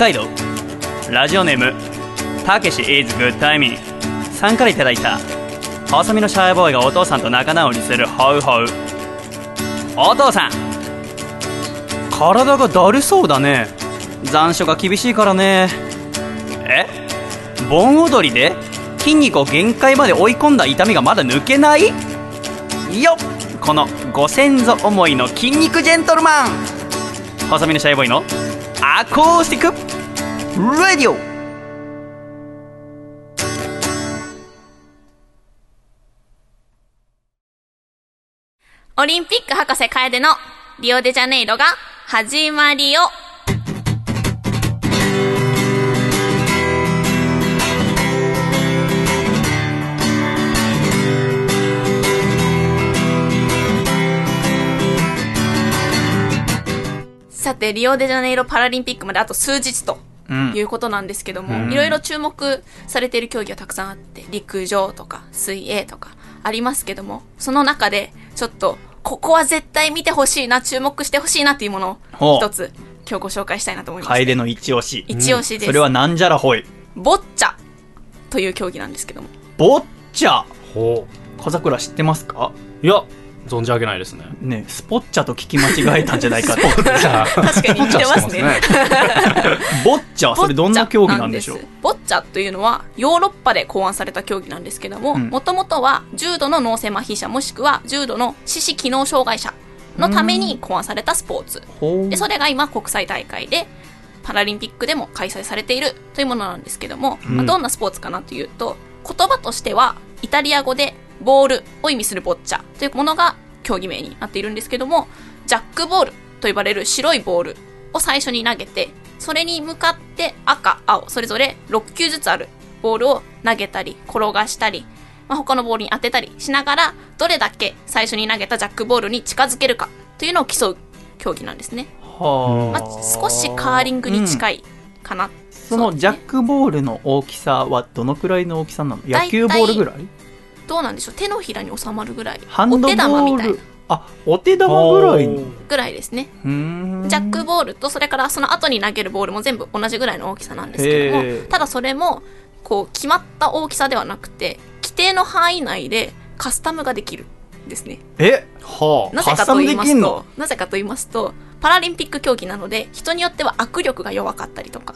海道。ラジオネームたけし is good timing さんからいただいた。細身のシャイボーイがお父さんと仲直りするホウホウ。お父さん。体がだるそうだね。残暑が厳しいからね。え？盆踊りで筋肉を限界まで追い込んだ痛みがまだ抜けない？よっ！このご先祖思いの筋肉ジェントルマン。細身のシャイボーイのアコースティックラディオオリンピック博士楓のリオデジャネイロが始まりよ。さて、リオデジャネイロパラリンピックまであと数日ということなんですけども、うん。いろいろ注目されている競技はたくさんあって、陸上とか水泳とかありますけども、その中でちょっと、ここは絶対見てほしいな、注目してほしいなっていうものを一つ今日ご紹介したいなと思います。楓の一押し。一押しです。それはなんじゃらほい。ボッチャという競技なんですけども。ボッチャ。ほう。小桜知ってますか？いや存じ上げないですね。ねスポッチャと聞き間違えたんじゃないかと確かに似てますね。ボッチャそれどんな競技なんでしょう？ボッチャというのはヨーロッパで考案された競技なんですけどもうん。もともとは重度の脳性麻痺者もしくは重度の四肢機能障害者のために考案されたスポーツ。でそれが今国際大会でパラリンピックでも開催されているというものなんですけども、うん。まあどんなスポーツかなというと言葉としてはイタリア語でボールを意味するボッチャというものが競技名になっているんですけどもジャックボールと呼ばれる白いボールを最初に投げてそれに向かって赤青それぞれ6球ずつあるボールを投げたり転がしたり、まあ、他のボールに当てたりしながらどれだけ最初に投げたジャックボールに近づけるかというのを競う競技なんですね、はまあ、少しカーリングに近いかな、そのジャックボールの大きさはどのくらいの大きさなの？野球ボールぐらい？どうなんでしょう？手のひらに収まるぐらい。ハンドボお手玉みたい。なあお手玉ぐらい。のぐらいですね。うーん。ジャックボールとそれからその後に投げるボールも全部同じぐらいの大きさなんですけどもただそれもこう決まった大きさではなくて規定の範囲内でカスタムができるんですね。え？はなぜかと言いますカスタムできんとなぜかと言いますとパラリンピック競技なので人によっては握力が弱かったりとか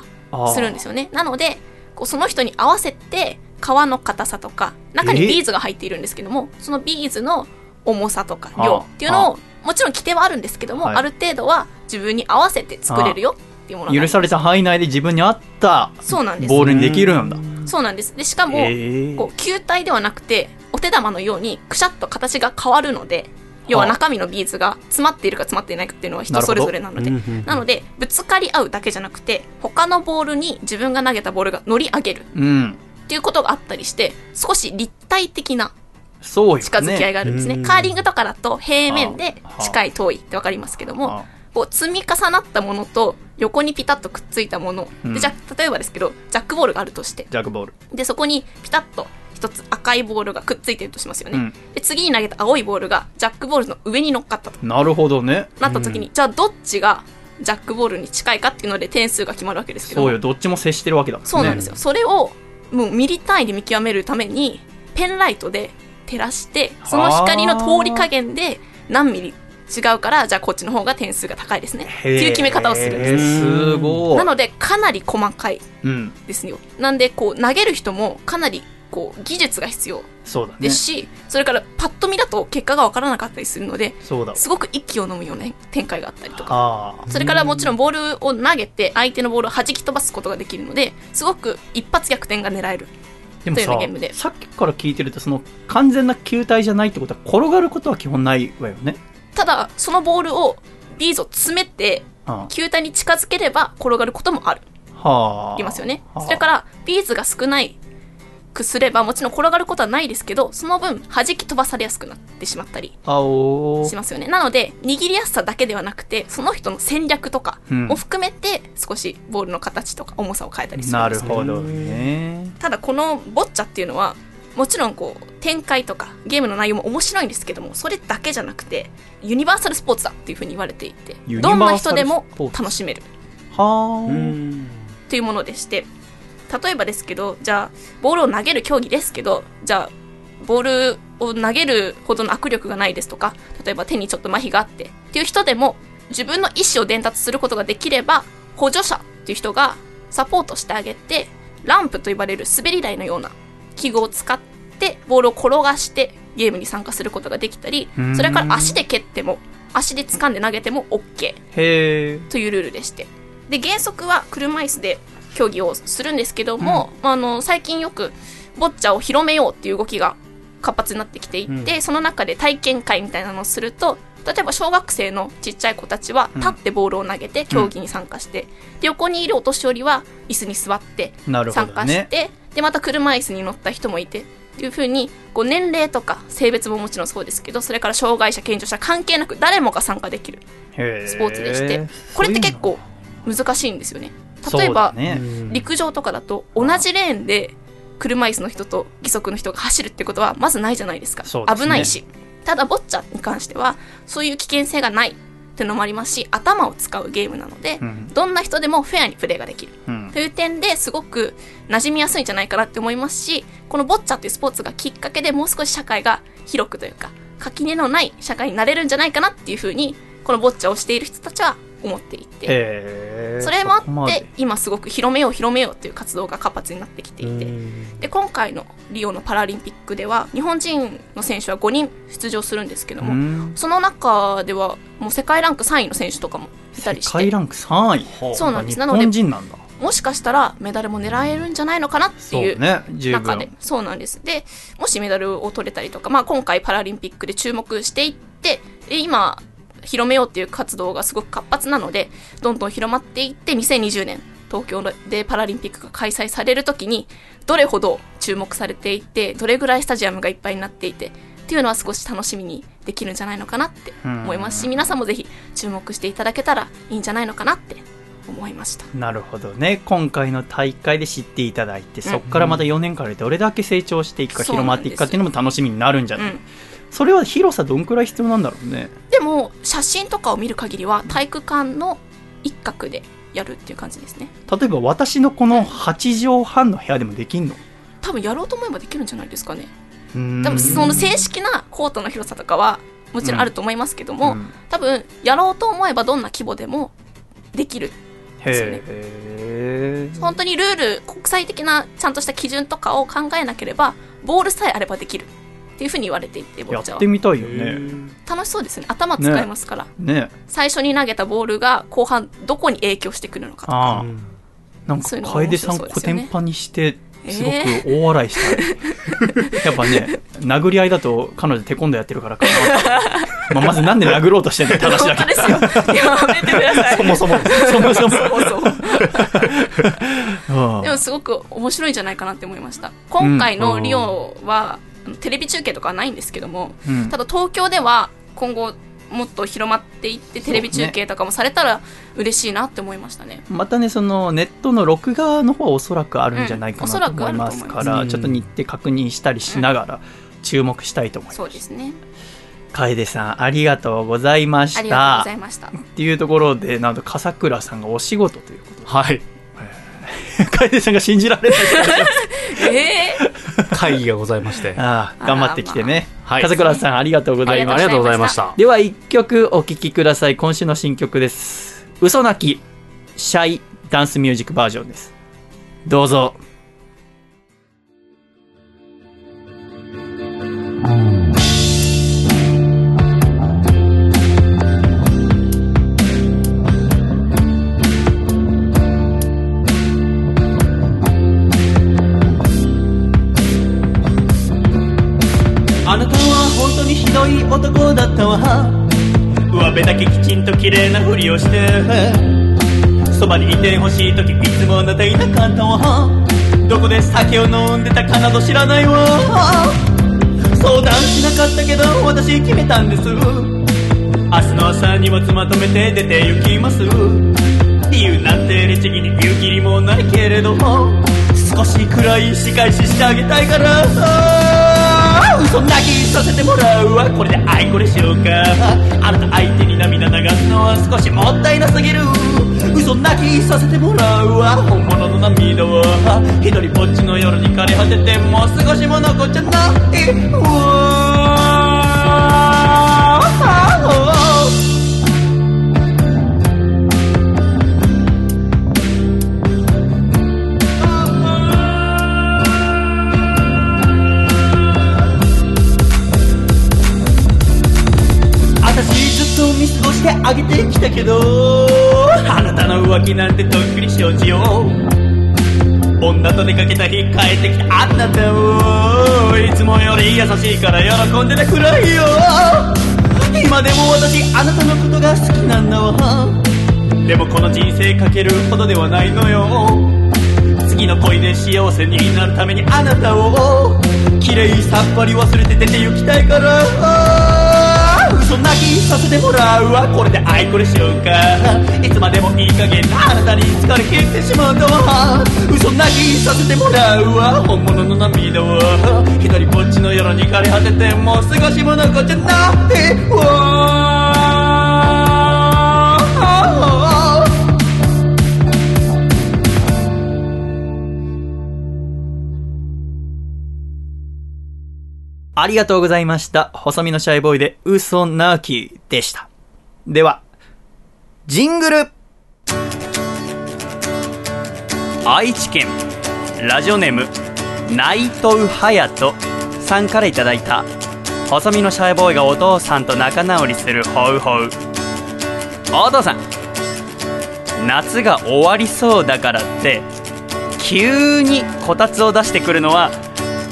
するんですよね。なのでこうその人に合わせて皮の硬さとか中にえ？ビーズが入っているんですけどもそのビーズの重さとかあ量っていうのをもちろん規定はあるんですけども、はい。ある程度は自分に合わせて作れるよっていうものが許された範囲内で自分に合ったそうなんです。ボールにできるんだそうなんです。でしかも、へー。こう球体ではなくてお手玉のようにくしゃっと形が変わるので要は中身のビーズが詰まっているか詰まっていないかっていうのは人それぞれなのでなのでぶつかり合うだけじゃなくて他のボールに自分が投げたボールが乗り上げる。うんっていうことがあったりして少し立体的な近づき合いがあるんですね。うん。カーリングとかだと平面で近い遠いって分かりますけどもこう積み重なったものと横にピタッとくっついたもの、うん。でじゃあ例えばですけどジャックボールがあるとしてジャックボール。でそこにピタッと一つ赤いボールがくっついてるとしますよね、うん。で次に投げた青いボールがジャックボールの上に乗っかったと。なるほどね。なった時に、じゃあどっちがジャックボールに近いかっていうので点数が決まるわけですけどそうよ。どっちも接してるわけだもんね。そうなんですよ。それをもうミリ単位で見極めるためにペンライトで照らしてその光の通り加減で何ミリ違うからじゃあこっちの方が点数が高いですね。っていう決め方をするんです。なのでかなり細かいうん。ですよ。なんでこう投げる人もかなりこう技術が必要ですし、それからパッと見だと結果が分からなかったりするのでそうだ。すごく息を飲むような展開があったりとか。それからもちろんボールを投げて相手のボールを弾き飛ばすことができるのですごく一発逆転が狙えるというようでもさなゲームで。さっきから聞いてるとその完全な球体じゃないってことは転がることは基本ないわよね。ただそのボールをビーズを詰めてあ球体に近づければ転がることもある。あはあ。いますよね。はあ。それからビーズが少ないくすればもちろん転がることはないですけどその分弾き飛ばされやすくなってしまったりしますよね。なので握りやすさだけではなくてその人の戦略とかうん。を含めて少しボールの形とか重さを変えたりするんなですけどるほどね。ただこのボッチャっていうのはもちろんこう展開とかゲームの内容も面白いんですけどもそれだけじゃなくてユニバーサルスポーツだっていうふうに言われていてどんな人でも楽しめる。はというものでして例えばですけどじゃあボールを投げる競技ですけどじゃあボールを投げるほどの握力がないですとか例えば手にちょっと麻痺があってっていう人でも自分の意思を伝達することができれば補助者っていう人がサポートしてあげてランプと呼ばれる滑り台のような器具を使ってボールを転がしてゲームに参加することができたりうん。それから足で蹴っても足で掴んで投げても OK というルールでして。で原則は車椅子で競技をするんですけども、まああの最近よくボッチャを広めようっていう動きが活発になってきていて、うん。その中で体験会みたいなのをすると例えば小学生のちっちゃい子たちは立ってボールを投げて競技に参加して、で横にいるお年寄りは椅子に座って参加して、でまた車椅子に乗った人もいてっていう風にこう年齢とか性別ももちろんそうですけどそれから障害者健常者関係なく誰もが参加できるへスポーツでしてこれって結構難しいんですよね例えば、だね。陸上とかだと同じレーンで車椅子の人と義足の人が走るってことはまずないじゃないですか。ね。危ないし。ただボッチャに関してはそういう危険性がない。っていうのもありますし頭を使うゲームなので、うん。どんな人でもフェアにプレーができる。うん。という点ですごく馴染みやすいんじゃないかなって思いますしこのボッチャっていうスポーツがきっかけでもう少し社会が広くというか垣根のない社会になれるんじゃないかなっていうふうにこのボッチャをしている人たちは思っていて。それもあって今すごく広めよう広めようっていう活動が活発になってきていて。で今回のリオのパラリンピックでは日本人の選手は5人出場するんですけどうもん。その中ではもう世界ランク3位の選手とかもいたりして。世界ランク3位。そうなんです。日なので本人なんだ。もしかしたらメダルも狙えるんじゃないのかなっていう中で。分そうなんです。でもしメダルを取れたりとか、まあ、今回パラリンピックで注目していってで今広めようっていう活動がすごく活発なのでどんどん広まっていって2020年東京でパラリンピックが開催される時にどれほど注目されていてどれぐらいスタジアムがいっぱいになっていてっていうのは少し楽しみにできるんじゃないのかなって思いますし皆さんもぜひ注目していただけたらいいんじゃないのかなって思いました。なるほどね。今回の大会で知っていただいて、うん。そこからまた4年間でどれだけ成長していくかそう広まっていくかっていうのも楽しみになるんじゃない、うんそれは広さどんくらい必要なんだろうね。でも写真とかを見る限りは体育館の一角でやるっていう感じですね。例えば私のこの8畳半の部屋でもできんの？多分やろうと思えばできるんじゃないですかね。多分その正式なコートの広さとかはもちろんあると思いますけども、うん。多分やろうと思えばどんな規模でもできる。ですよね本当にルール国際的なちゃんとした基準とかを考えなければボールさえあればできるっていうふうに言われていてボやッチャはってみたいよね。楽しそうですね。頭使えますから、ね。最初に投げたボールが後半どこに影響してくるのかとか。ああ。なんかそういうのが面楓さんコテンパンにしてすごえく大笑いした、やっぱね殴り合いだと彼女テコンドーやってるからかな、まあ、まずなんで殴ろうとしてんの？って話だけ。ど本当ですよ。やめてください。そもそも。そもそも。そもそも。うんでもすごく面白いんじゃないかなって思いました。今回のリオは、テレビ中継とかはないんですけども、うん。ただ東京では今後もっと広まっていってテレビ中継とかもされたら嬉しいなって思いましたね。またねそのネットの録画の方はおそらくあるんじゃないかなとうんおそらくあ思います。ると思いますから、うん。ちょっと日程確認したりしながら注目したいと思います、そうですね。楓さんありがとうございました。ありがとうございました。っていうところでなんと笠倉さんがお仕事ということで。はい 楓さんが信じられない え会議がございまして。ああ頑張ってきてね、はい笠倉さんありがとうございました。ありがとうございました。では一曲お聴きください。今週の新曲です。嘘なきシャイダンスミュージックバージョンです。どうぞ綺麗なふりをしてそばにいてほしい時いつもあなたいなかったわ。どこで酒を飲んでたかなど知らないわ。相談しなかったけど私決めたんです。明日の朝荷物まとめて出て行きます。理由なんて律儀に言うきりもないけれど少しくらい仕返ししてあげたいから。嘘泣きさせてもらうわ。これで愛これしようか。あなた相手にすのは少しもったいなすぎる。嘘泣きさせてもらうわ。本物の涙は。一人ぼっちの夜に枯れ果ててもう少しも残っちゃない。わ見過ごしてあげてきたけどあなたの浮気なんてとっくに承知よ。女と出かけた日帰ってきたあなたをいつもより優しいから喜んでてくれよ。今でも私あなたのことが好きなんだわ。でもこの人生かけるほどではないのよ。次の恋で幸せになるためにあなたを綺麗さっぱり忘れて出て行きたいから。と泣きさせてもらうわ。これで愛これしようか。いつまでもいい加減なあなたに疲れ切ってしまうのは嘘泣きさせてもらうわ。本物の涙は一人ぼっちの夜に枯れ果ててもう過ごしも残っちゃないわありがとうございました。細身のシャイボーイで嘘なきでした。では、ジングル愛知県ラジオネーム内藤隼人さんからいただいた細身のシャイボーイがお父さんと仲直りするホウホウお父さん夏が終わりそうだからって急にこたつを出してくるのは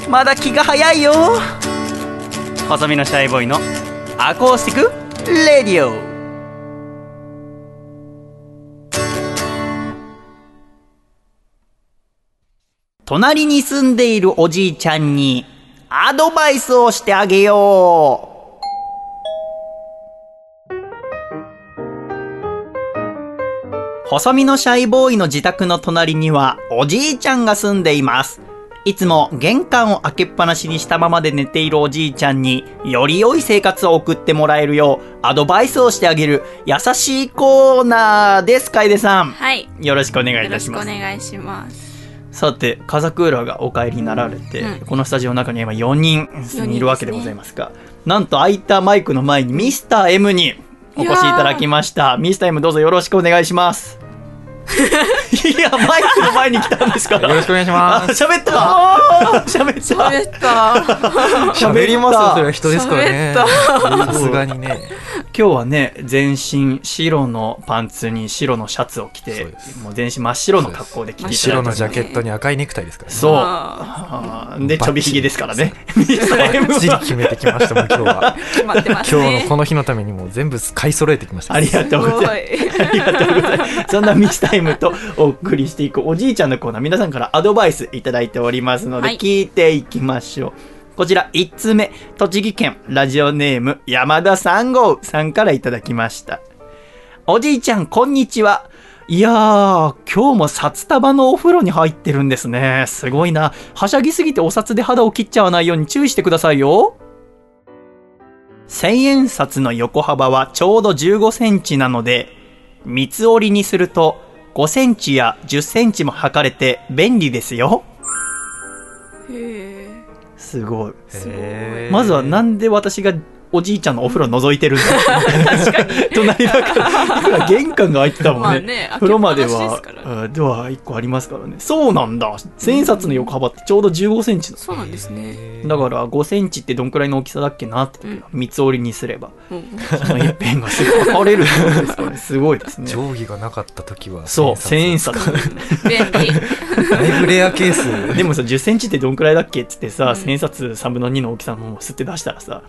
まだ気が早いよ細身のシャイボーイのアコースティックレディオ隣に住んでいるおじいちゃんにアドバイスをしてあげよう細身のシャイボーイの自宅の隣にはおじいちゃんが住んでいます。いつも玄関を開けっぱなしにしたままで寝ているおじいちゃんにより良い生活を送ってもらえるようアドバイスをしてあげる優しいコーナーです、楓さん。はい。よろしくお願いいよろしくおたします。願いします。さて、風クーラーがお帰りになられて、うんこのスタジオの中には今4人人いるわけでございますが、なんと空いたマイクの前にミスター M にお越しいただきました。ミスター M どうぞよろしくお願いします。いや、マイクの前に来たんですから。よろしくお願いします。あ喋った。喋った。喋った。喋りますよそれは人ですからね。喋った。さすがにね。今日はね、全身白のパンツに白のシャツを着て、もう全身真っ白の格好で来ていただいて白のジャケットに赤いネクタイですからね。そう。で、ちょびひげですからね。バッチリ決めてきましたもん今日は。決まってますね。今日のこの日のためにもう全部買い揃えてきました。ありがとうございます。ありがとうございます。そんなミスタイムとお送りしていくおじいちゃんのコーナー、皆さんからアドバイスいただいておりますので、はい聞いていきましょう。こちら、1つ目、栃木県ラジオネーム山田三号さんからいただきました。おじいちゃん、こんにちは。いやー、今日も札束のお風呂に入ってるんですね。すごいな。はしゃぎすぎてお札で肌を切っちゃわないように注意してくださいよ。千円札の横幅はちょうど15センチなので、三つ折りにすると5センチや10センチも測れて便利ですよ。へすごい。まずはなんで私がおじいちゃんのお風呂覗いてるんだ確かに。隣だから、玄関が開いてたもんね。まあね風呂まではドア1個ありますからね。そうなんだ。千円札の横幅ってちょうど15センチだ。そうなんですね。だから5センチってどんくらいの大きさだっけなって、三つ折りにすれば、その一辺がすぐ測れるですからね。すごいですね。定規がなかった時はそう、千円札。便利。だいぶレアケースでもさ、10センチってどんくらいだっけって言ってさ、千円札3分の2の大きさのものを吸って出したらさ、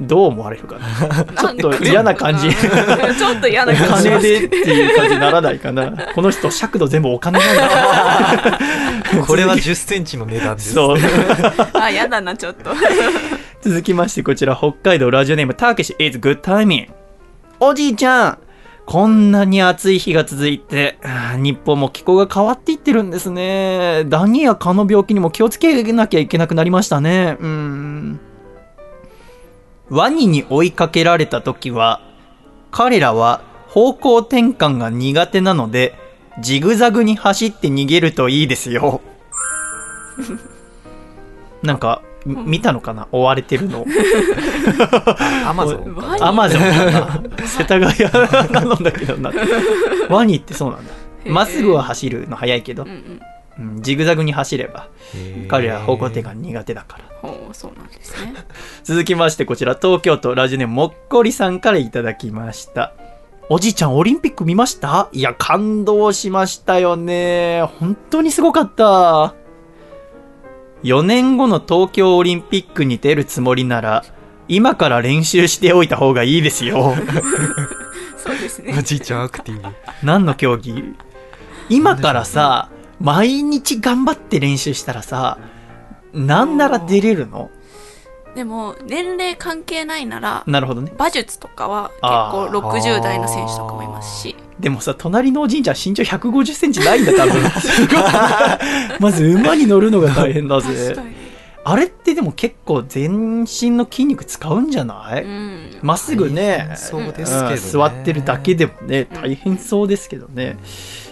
どう思われるか な。ちょっと嫌な感じ。ちょっと嫌な感じお金でっていう感じにならないかな。この人、尺度全部お金なんだ。これは10センチの値段ですそう。あ、嫌だな、ちょっと。続きまして、こちら、北海道ラジオネーム、ターケシ is good timing。おじいちゃん、こんなに暑い日が続いて、日本も気候が変わっていってるんですね。ダニや蚊の病気にも気をつけなきゃいけなくなりましたね。うーん。ワニに追いかけられた時は、彼らは方向転換が苦手なので、ジグザグに走って逃げるといいですよ。なんか、み見たのかな？追われてるの。アマゾンアマゾンかな世田谷なのだけどな。ワニってそうなんだ。まっすぐは走るの早いけどうん、うんうんジグザグに走れば、彼らは方向転換苦手だから。ほうそうなんですね。続きましてこちら東京都ラジオネームもっこりさんからいただきました。おじいちゃんオリンピック見ました？いや感動しましたよね。本当にすごかった。4年後の東京オリンピックに出るつもりなら今から練習しておいた方がいいですよ。そうですね。おじいちゃんアクティブ。何の競技？今からさ毎日頑張って練習したらさなんなら出れるの？でも年齢関係ないならなるほどね。馬術とかは結あ構60代の選手とかもいますし。でもさ、隣のおじいちゃん身長150センチないんだ、多分。まず馬に乗るのが大変だぜ。あれってでも結構全身の筋肉使うんじゃない？うんま、っすぐね、そうですけどねうん座ってるだけでもね、大変そうですけどね。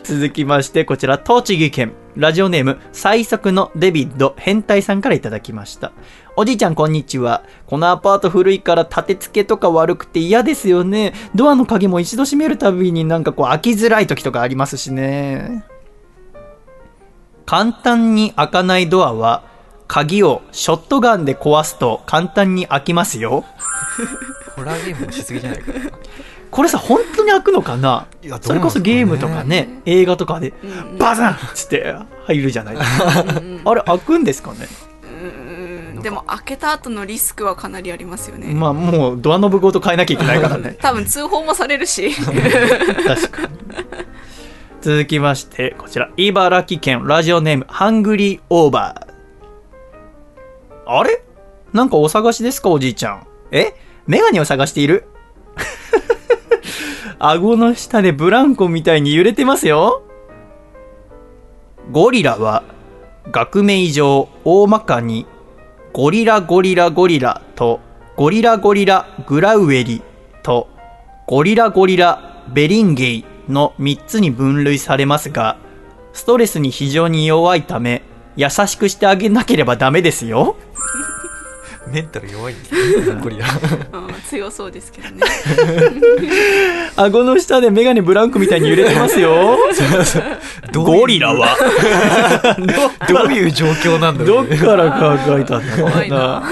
続きまして、こちら、栃木県、ラジオネーム、最速のデビッド変態さんからいただきました。おじいちゃん、こんにちは。このアパート古いから立て付けとか悪くて嫌ですよね。ドアの鍵も一度閉めるたびになんかこう開きづらい時とかありますしね。簡単に開かないドアは、鍵をショットガンで壊すと簡単に開きますよ。ホラーゲームもしすぎじゃないか。なこれさ、本当に開くのかな？いやそれこそゲームとかね、映画とかで、バザンっつって入るじゃないですか。あれ、開くんですかね？うん。でも開けた後のリスクはかなりありますよね。まあ、もうドアノブごと変えなきゃいけないからね。多分通報もされるし。確かに。続きまして、こちら、茨城県ラジオネーム、ハングリーオーバー。あれ？なんかお探しですか、おじいちゃん。え？メガネを探している？顎の下でブランコみたいに揺れてますよ。ゴリラは、学名上大まかに、ゴリラゴリラゴリラと、ゴリラゴリラグラウエリと、ゴリラゴリラベリンゲイの3つに分類されますが、ストレスに非常に弱いため、優しくしてあげなければダメですよ。メンタル弱いんですねゴリラ。うん強そうですけどね。顎の下でメガネブランコみたいに揺れてますよ。ゴリラは。どういう状況なんだろうね。どっから考えたんだろうな。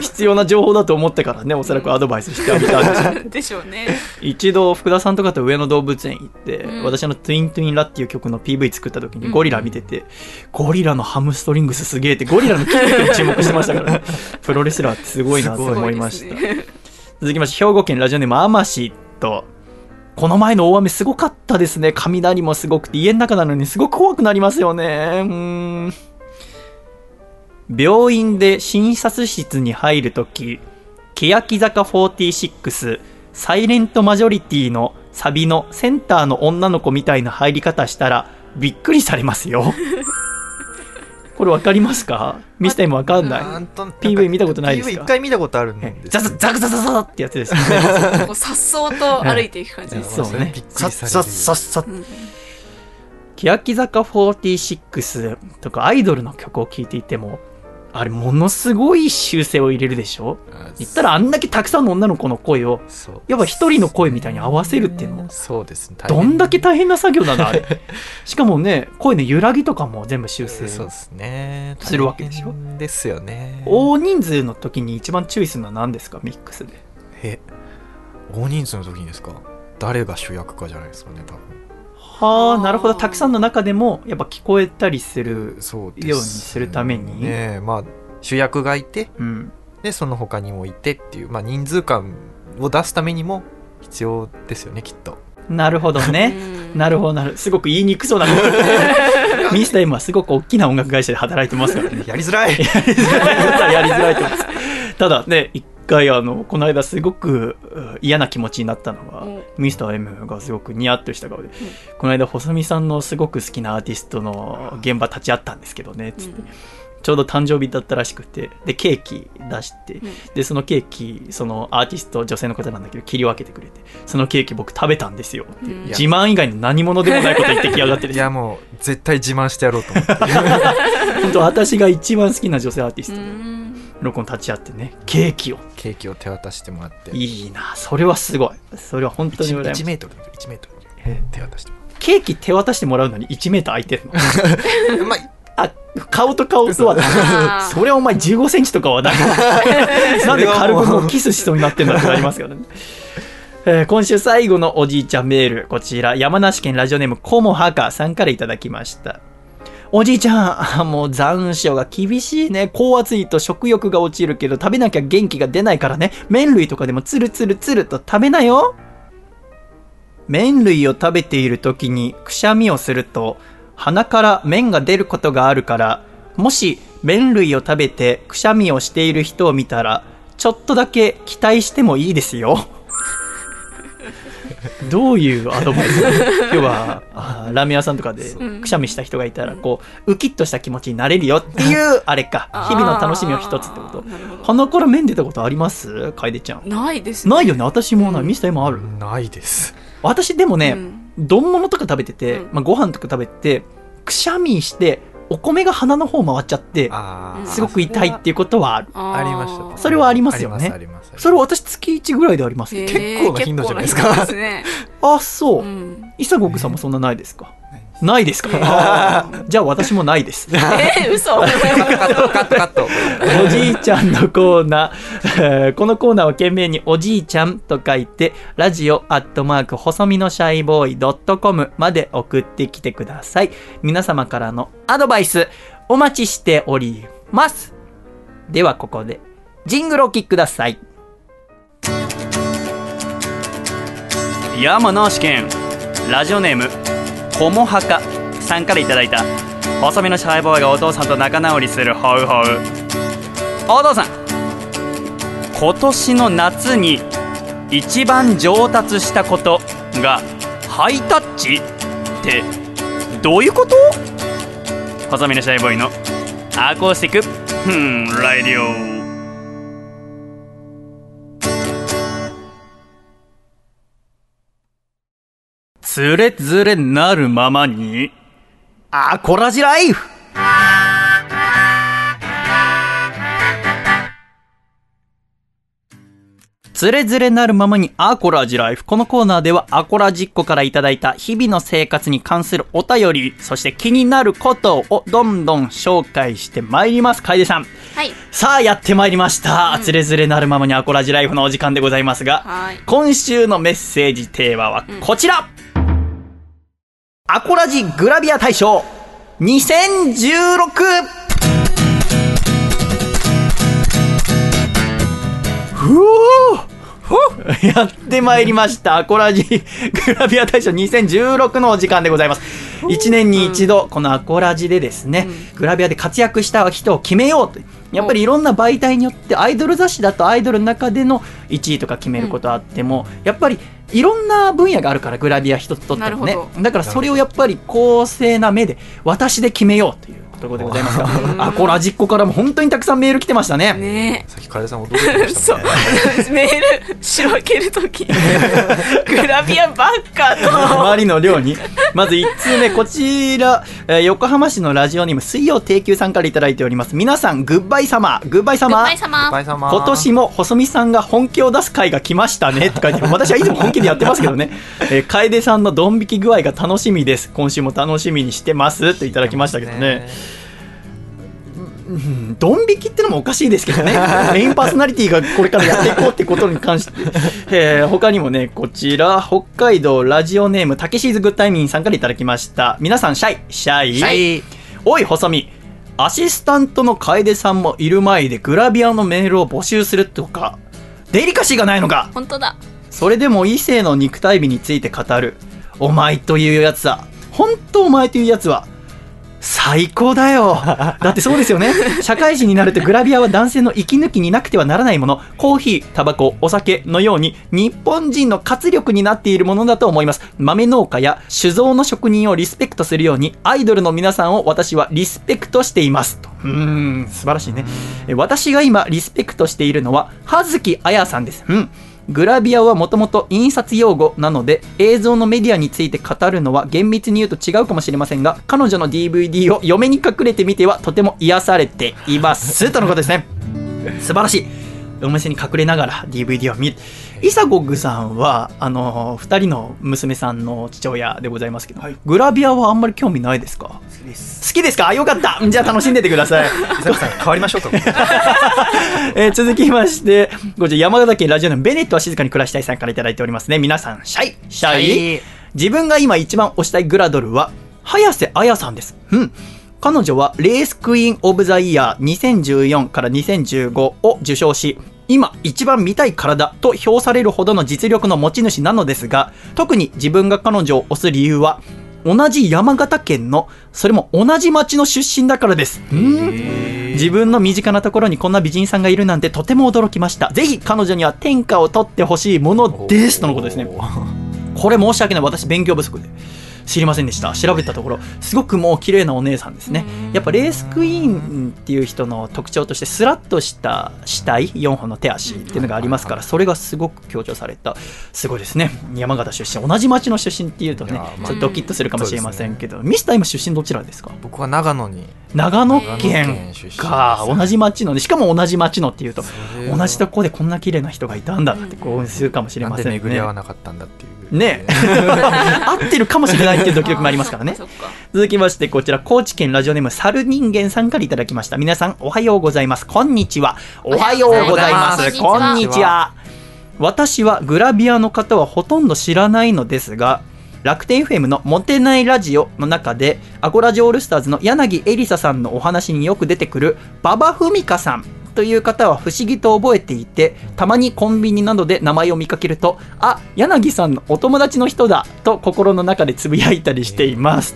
必要な情報だと思ってからね、おそらくアドバイスしてあげたんで。しょうでしょうね。一度福田さんとかと上野動物園行って、うん。私の「トゥイントゥインラ」っていう曲の PV 作った時にゴリラ見てて、ゴリラのハムストリングスすげえってゴリラの筋肉に注目してましたからね。プロレスラーってすごいなと思いました、ね続きまして兵庫県ラジオネームアマシとこの前の大雨すごかったですね。雷もすごくて家の中なのにすごく怖くなりますよね。うーん。病院で診察室に入るとき、欅坂46サイレントマジョリティのサビのセンターの女の子みたいな入り方したらびっくりされますよ。これわかりますか？ミスタイもわかんない？なんと PV 見たことないです PV か一回見たことあるんですザザザクザザザザってやつですよね。さっそうと歩いていく感じですそうねびっ。くさっさっさっさっ。欅坂46とかアイドルの曲を聴いていても、あれものすごい修正を入れるでしょ？言ったらあんだけたくさんの女の子の声を、やっぱ一人の声みたいに合わせるっていうのも、そうですね。どんだけ大変な作業なのあれ。しかもね、声の揺らぎとかも全部修正するわけでしょ？ですよね。大人数の時に一番注意するのは何ですか？ミックスで。え大人数の時にですか？誰が主役かじゃないですかね多分はあ、なるほど。たくさんの中でも、やっぱ聞こえたりするようにするために。ねえまあ主役がいてうん。でその他にもいてっていう、まあ、人数感を出すためにも必要ですよねきっとなるほどね。うんなるほどなる。すごく言いにくそうな。ミスター M はすごく大きな音楽会社で働いてますからね。やりづらい やりづらい、やりづらいと思います。ただね、一回あの、この間すごくう嫌な気持ちになったのは、うん。ミスター M がすごくニヤッとした顔で、この間細見さんのすごく好きなアーティストの現場立ち会ったんですけどね、つって。ちょうど誕生日だったらしくてでケーキ出して、でそのケーキそのアーティスト女性の方なんだけど切り分けてくれてそのケーキ僕食べたんですよ。って、うん自慢以外の何者でもないこと言ってきやがっていやもう絶対自慢してやろうと思って。本当私が一番好きな女性アーティスト。で録音立ち会ってねケーキを。ケーキを手渡してもらって。いいなそれはすごい。それは本当に羨ましい。1メートル1メートル。手渡してもケーキ手渡してもらうのに1メーター空いてるの？まいあ顔と顔とはそれはお前15センチとかはだ なんで軽くもうキスしそうになってんだってなりますけどね。えー今週最後のおじいちゃんメール、こちら、山梨県ラジオネームコモハカさんからいただきました。おじいちゃん、もう残暑が厳しいね。高圧いと食欲が落ちるけど食べなきゃ元気が出ないからね。麺類とかでもツルツルツルと食べなよ。麺類を食べている時にくしゃみをすると鼻から麺が出ることがあるからもし麺類を食べてくしゃみをしている人を見たらちょっとだけ期待してもいいですよどういうアドバイス？要はラーメン屋さんとかでくしゃみした人がいたらこうウキッとした気持ちになれるよっていうあれか。日々の楽しみを一つってこと。鼻から麺出たことあります？楓ちゃんないですね。ないよね。私もない。ミスター今ある？ないです。私でもね、丼物とか食べてて、まあ、ご飯とか食べててくしゃみしてお米が鼻の方回っちゃってすごく痛いっていうことはある。ありました。それはありますよね。それは私月1ぐらいであります。結構な頻度じゃないですか。あそう。伊佐国さんもそんなないですか？ないですか？じゃあ私もないです。えー、嘘。カットカットカットおじいちゃんのコーナー、え ーこのコーナーは懸命におじいちゃんと書いて、ラジオアットマーク細身のシャイボーイドットコムまで送ってきてください。皆様からのアドバイスお待ちしております。ではここで、ジングルをお聴きください。山梨県。ラジオネームこもはかさんからいただいた細身のシャイボーイがお父さんと仲直りするホウホウ。お父さん今年の夏に一番上達したことがハイタッチってどういうこと？細身のシャイボーイのアコースティックフンラディオ。つれづれなるままにアコラジライフつれづれなるままにアコラジライフ。このコーナーではアコラジっ子からいただいた日々の生活に関するお便り、そして気になることをどんどん紹介してまいります。楓さん。はいさあやってまいりました。つれづれなるままにアコラジライフのお時間でございますが、はい今週のメッセージテーマはこちら、アコラジグラビア大賞2016ふおやってまいりました。アコラジグラビア大賞2016のお時間でございます。1年に一度、このアコラジでですね、グラビアで活躍した人を決めようと。やっぱりいろんな媒体によって、アイドル雑誌だとアイドルの中での1位とか決めることあっても、やっぱりいろんな分野があるから、グラビア一つとってもね。だからそれをやっぱり公正な目で、私で決めようということでございますが、アコラジっ子からも本当にたくさんメール来てましたね。ねさっき楓さん驚いてましたもんね メールしろけるとき グラビアばっかとあまりの量に。まず1通目、こちら、えー横浜市のラジオネーム、水曜定休さんからいただいております。皆さん、グッバイ様、グッバイ様。グッバイ様今年も細見さんが本気を出す回が来ましたねって書いてある。私はいつも本気でやってますけどね。えー、楓さんのドン引き具合が楽しみです。今週も楽しみにしてます。といただきましたけどね。うんドン引きってのもおかしいですけどね。メインパーソナリティがこれからやっていこうってことに関して。えー他にもね、こちら、北海道ラジオネーム、たけしーずグッタイミンさんからいただきました。皆さん、シャイ、シャイ。シャイおい、細見。アシスタントの楓さんもいる前でグラビアのメールを募集するとか、デリカシーがないのか本当だそれでも異性の肉体美について語る。お前というやつは、本当お前というやつは、最高だよ。だってそうですよね。社会人になるとグラビアは男性の息抜きになくてはならないもの。コーヒータバコお酒のように日本人の活力になっているものだと思います。豆農家や酒造の職人をリスペクトするようにアイドルの皆さんを私はリスペクトしています。と。うーん素晴らしいね。え私が今リスペクトしているのは葉月彩さんです。うんグラビアはもともと印刷用語なので映像のメディアについて語るのは厳密に言うと違うかもしれませんが彼女の DVD を嫁に隠れてみてはとても癒されています。とのことですね。素晴らしい。お店に隠れながら DVD を見るイサゴッグさんはあの2人の娘さんの父親でございますけど、グラビアはあんまり興味ないですか？好きです。好きですか？あよかった！じゃあ楽しんでてください。伊坂さん変わりましょうか えー続きまして、こちら山形県ラジオネームベネットは静かに暮らしたいさんからいただいておりますね。皆さん、シャイシャイ。シャイ。自分が今一番推したいグラドルは、早瀬彩さんです。うん。彼女はレースクイーンオブザイヤー2014から2015を受賞し、今一番見たい体と評されるほどの実力の持ち主なのですが、特に自分が彼女を推す理由は、同じ山形県の、それも同じ町の出身だからです。うん自分の身近なところにこんな美人さんがいるなんてとても驚きました。ぜひ彼女には天下を取ってほしいものです。とのことですね。これ申し訳ない。私勉強不足で。知りませんでした。調べたところすごくもう綺麗なお姉さんですね。やっぱレースクイーンっていう人の特徴としてスラッとした死体4本の手足っていうのがありますからそれがすごく強調された。すごいですね。山形出身。同じ町の出身っていうとねちょっとドキッとするかもしれませんけど、ミスター今出身どちらですか？僕は長野に。長野県。か。同じ町のねしかも同じ町のっていうと同じところでこんな綺麗な人がいたんだってこうするかもしれませんね。巡り合わなかったんだっていうね。合ってるかもしれないっていうドキドキもありますからね。続きましてこちら高知県ラジオネーム猿人間さんからいただきました。皆さんおはようございます。こんにちは。おはようございます。こんにちは。私はグラビアの方はほとんど知らないのですが楽天 FM のモテないラジオの中でアコラジオールスターズの柳エリサさんのお話によく出てくる馬場ふかさんという方は不思議と覚えていてたまにコンビニなどで名前を見かけるとあ柳さんのお友達の人だと心の中でつぶやいたりしています、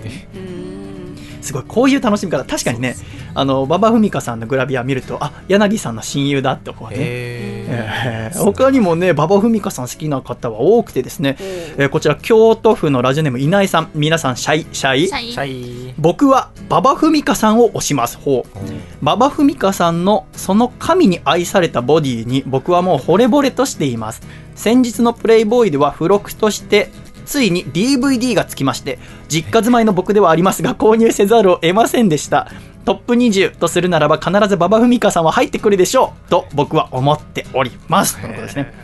すごいこういう楽しみ方。確かにねあの馬場ふかさんのグラビア見るとあ柳さんの親友だってこうね。えー他にもね馬場ふかさん好きな方は多くてですね、えーこちら京都府のラジオネーム稲井さん。皆さんシャイシャイ。シャイ。僕は馬場ふかさんを推します。ほう。馬場ふかさんのその神に愛されたボディに僕はもう惚れ惚れとしています。先日のプレイボーイでは付録としてついに DVD がつきまして実家住まいの僕ではありますが購入せざるを得ませんでした。トップ20とするならば必ず馬場ふかさんは入ってくるでしょうと僕は思っております。ということですね。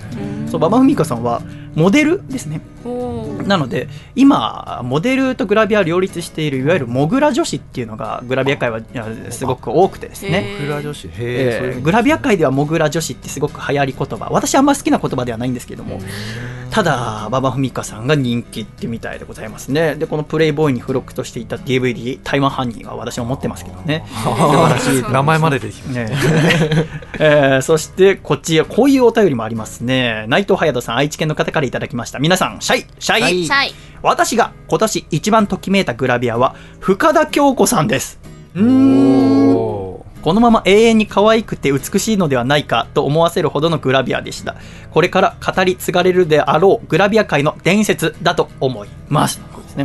そう馬場ふかさんはモデルですね。なので今モデルとグラビアを両立しているいわゆるモグラ女子っていうのがグラビア界はすごく多くてですね。グラ女子？へえーえグラビア界ではモグラ女子ってすごく流行り言葉。私あんま好きな言葉ではないんですけどもただ馬場ふかさんが人気ってみたいでございますね。でこのプレイボーイに付録としていた DVD 台湾犯人は私も持ってますけどね。素晴らしい名前まで出てきました。ね。えーそしてこっちへこういうお便りもありますね。内藤隼人さん愛知県の方からいただきました。皆さんシャイシャイ。シャイ。私が今年一番ときめいたグラビアは深田恭子さんです。うー。んおこのまま永遠に可愛くて美しいのではないかと思わせるほどのグラビアでした。これから語り継がれるであろうグラビア界の伝説だと思います。な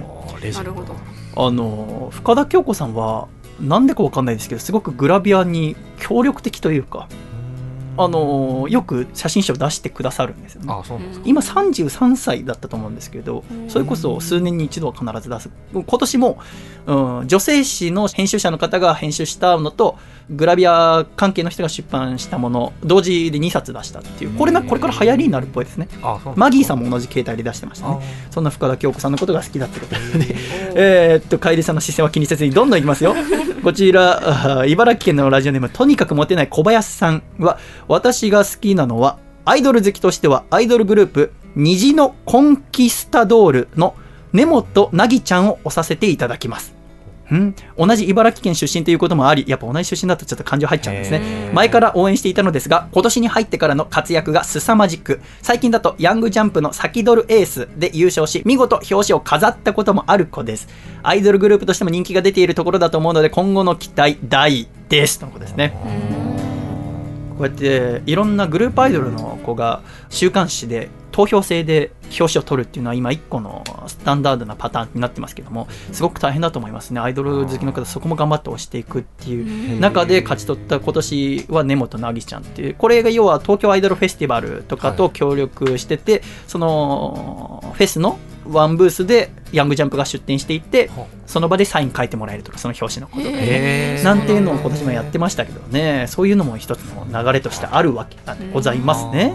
るほど。あの深田恭子さんはなんでかわかんないですけどすごくグラビアに協力的というかあのよく写真集を出してくださるんですよね。あそうなんですか。今33歳だったと思うんですけどそれこそ数年に一度は必ず出す。今年も、うん、女性誌の編集者の方が編集したのとグラビア関係の人が出版したもの同時で2冊出したっていうこれなこれから流行りになるっぽいですね。マギーさんも同じ携帯で出してましたね。あそんな深田恭子さんのことが好きだってことで、えーっと、楓さんの視線は気にせずにどんどんいきますよ。こちら、茨城県のラジオネーム、とにかくモテない小林さんは、私が好きなのは、アイドル好きとしては、アイドルグループ、虹のコンキスタドールの根本凪ちゃんを押させていただきます。ん？同じ茨城県出身ということもあり、やっぱ同じ出身だとちょっと感情入っちゃうんですね。前から応援していたのですが、今年に入ってからの活躍が凄まじく、最近だとヤングジャンプの先取るエースで優勝し、見事表紙を飾ったこともある子です。アイドルグループとしても人気が出ているところだと思うので、今後の期待大です。とのことですね。こうやっていろんなグループアイドルの子が週刊誌で投票制で表紙を取るっていうのは今一個のスタンダードなパターンになってますけどもすごく大変だと思いますね。アイドル好きの方そこも頑張って押していくっていう中で勝ち取った今年は根本凪ちゃんっていう。これが要は東京アイドルフェスティバルとかと協力してて、そのフェスのワンブースでヤングジャンプが出展していってその場でサイン書いてもらえるとかその表紙のことでなんていうのを今年もやってましたけどね。そういうのも一つの流れとしてあるわけでございますね。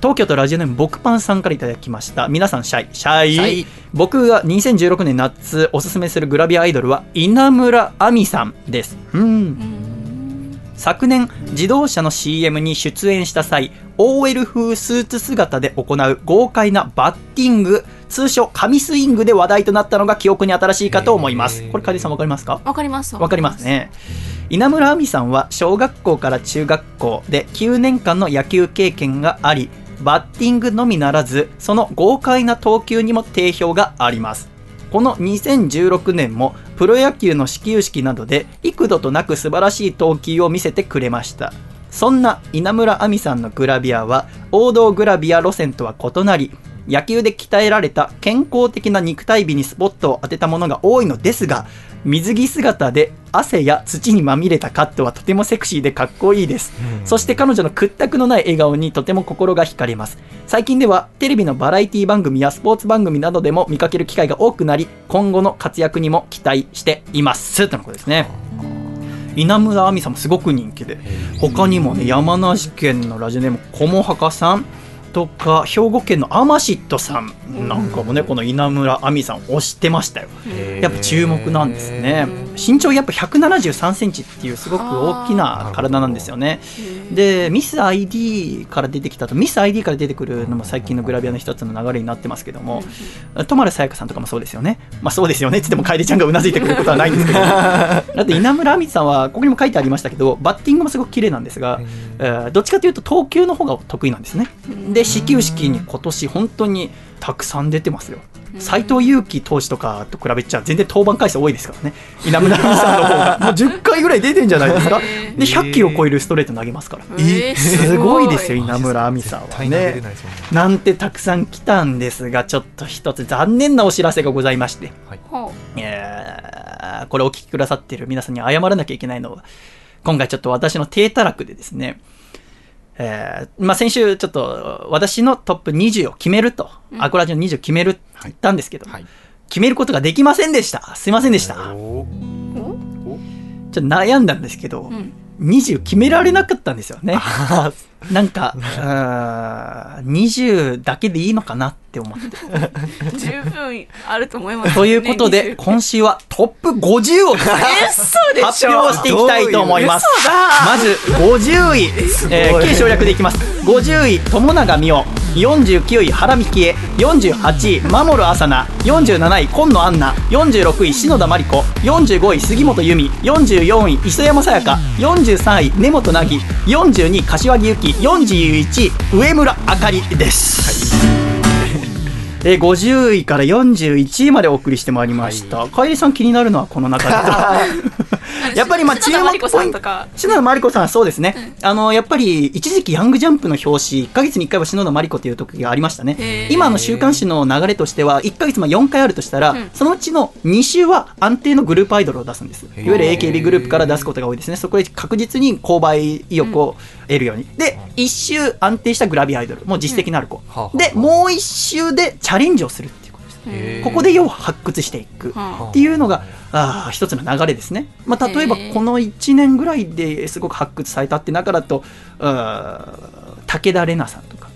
東京都ラジオネーム僕パンさんからいただきました。皆さんシャイ。シャイ。シャイ。僕が2016年夏おすすめするグラビアアイドルは稲村亜美さんです。うん。昨年自動車の CM に出演した際 OL 風スーツ姿で行う豪快なバッティング通称神スイングで話題となったのが記憶に新しいかと思います。これカリさんわかりますか？わかります。わかりますね。稲村亜美さんは小学校から中学校で9年間の野球経験がありバッティングのみならずその豪快な投球にも定評があります。この2016年もプロ野球の始球式などで幾度となく素晴らしい投球を見せてくれました。そんな稲村亜美さんのグラビアは王道グラビア路線とは異なり野球で鍛えられた健康的な肉体美にスポットを当てたものが多いのですが水着姿で汗や土にまみれたカットはとてもセクシーでかっこいいです、そして彼女の屈託のない笑顔にとても心が惹かれます。最近ではテレビのバラエティ番組やスポーツ番組などでも見かける機会が多くなり今後の活躍にも期待しています。とのことですね。稲村亜美さんもすごく人気で他にもね山梨県のラジオネームこもはかさんとか兵庫県のアマシットさんなんかもねこの稲村亜美さん推してましたよ。やっぱ注目なんですね。身長やっぱ173センチっていうすごく大きな体なんですよね。でミス ID から出てきたとミス ID から出てくるのも最近のグラビアの一つの流れになってますけども戸丸さやかさんとかもそうですよね。まあそうですよね。っつっても楓ちゃんがうなずいてくれることはないんですけど。だって稲村亜美さんはここにも書いてありましたけどバッティングもすごく綺麗なんですが、えーどっちかというと投球の方が得意なんですね。で始球式に今年本当にたくさん出てますよ。斎藤佑樹投手とかと比べちゃ全然登板回数多いですからね。稲村亜美さんの方が。もう10回ぐらい出てんじゃないですか。で100キロ超えるストレート投げますから。えーすごいですよ稲村亜美さんはね。なんね。なんてたくさん来たんですがちょっと一つ残念なお知らせがございまして。ほえーこれお聞きくださっている皆さんに謝らなきゃいけないのは、今回ちょっと私の低たらくでですね、えーまあ、先週ちょっと私のトップ20を決めると、アコラジの20を決める。って言ったんですけど、決めることができませんでした。すいませんでした。ちょっと悩んだんですけど、20決められなかったんですよね。なんか、あー20だけでいいのかなって思って。う十分あると思います、ね、ということで、今週はトップ50を発表していきたいと思います。まず50位、えー、軽省略でいきます。50位、友永美桜。49位、原美希恵。48位、守る朝菜。47位、紺野杏奈。46位、篠田真理子。45位、杉本由美。44位、磯山さやか。43位、根本凪。42位、柏木由紀。41位、上村あかりです。えー、50位から41位までお送りしてまいりました。かえりさん気になるのはこの中で。やっぱりまあ注篠田麻里子さ目ポイント。んとか篠田麻里子さんはそうですね、あのやっぱり一時期ヤングジャンプの表紙1ヶ月に1回は篠田麻里子という時がありましたね。今の週刊誌の流れとしては1ヶ月まあ4回あるとしたら、そのうちの2週は安定のグループアイドルを出すんです。いわゆる AKB グループから出すことが多いですね。そこで確実に購買意欲を得るように、で1週安定したグラビアアイドル。もう実績のある子、でもう1週でチャレンジをするっていうことです。ここで要は発掘していく。っていうのが、あー一つの流れですね。まあ、例えばこの1年ぐらいですごく発掘されたって中だと、武田玲奈さんとか、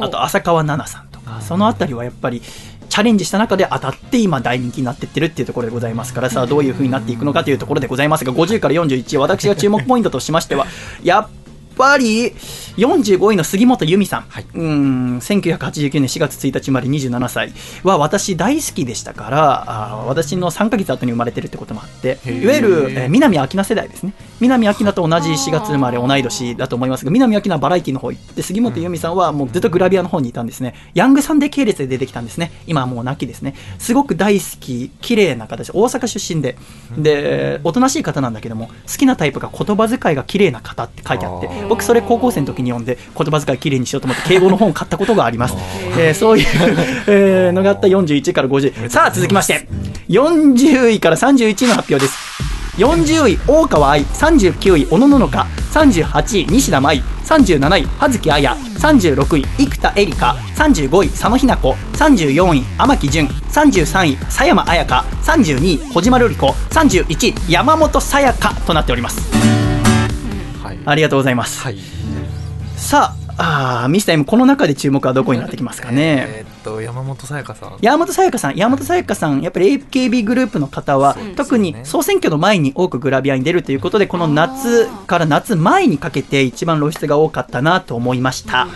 あと浅川奈々さんとか、そのあたりはやっぱり、チャレンジした中で当たって今大人気になってってるっていうところでございますからさあどういう風になっていくのかというところでございますが50から41私が注目ポイントとしましてはやっ ぱり45位の杉本由美さん、うん1989年4月1日生まれ27歳。は私大好きでしたからあー私の3ヶ月後に生まれてるってこともあっていわゆる、えー南明菜世代ですね。南明菜と同じ4月生まれ同い年だと思いますが南明菜はバラエティの方行って杉本由美さんはもうずっとグラビアの方にいたんですね。ヤングサンデー系列で出てきたんですね。今はもう亡きですね。すごく大好き綺麗な形大阪出身で。でおとなしい方なんだけども好きなタイプが言葉遣いが綺麗な方って書いてあって僕それ高校生の時に読んで言葉遣い綺麗にしようと思って敬語の本を買ったことがあります、えーそういう、えーのがあった。41位から50位さあ続きまして。40位から31位の発表です。40位大川愛。39位小野ののか38位西田舞。37位葉月彩。36位生田絵梨花35位佐野日奈子。34位天城純33位佐山彩香。32位小島瑠璃子。31位山本さやかとなっておりますありがとうございます、さああーミスター M この中で注目はどこになってきますかね、えーっと山本さやかさん。山本さやかさん、山本さやかさん、やっぱり AKB グループの方は、特に総選挙の前に多くグラビアに出るということで、この夏から夏前にかけて一番露出が多かったなと思いました。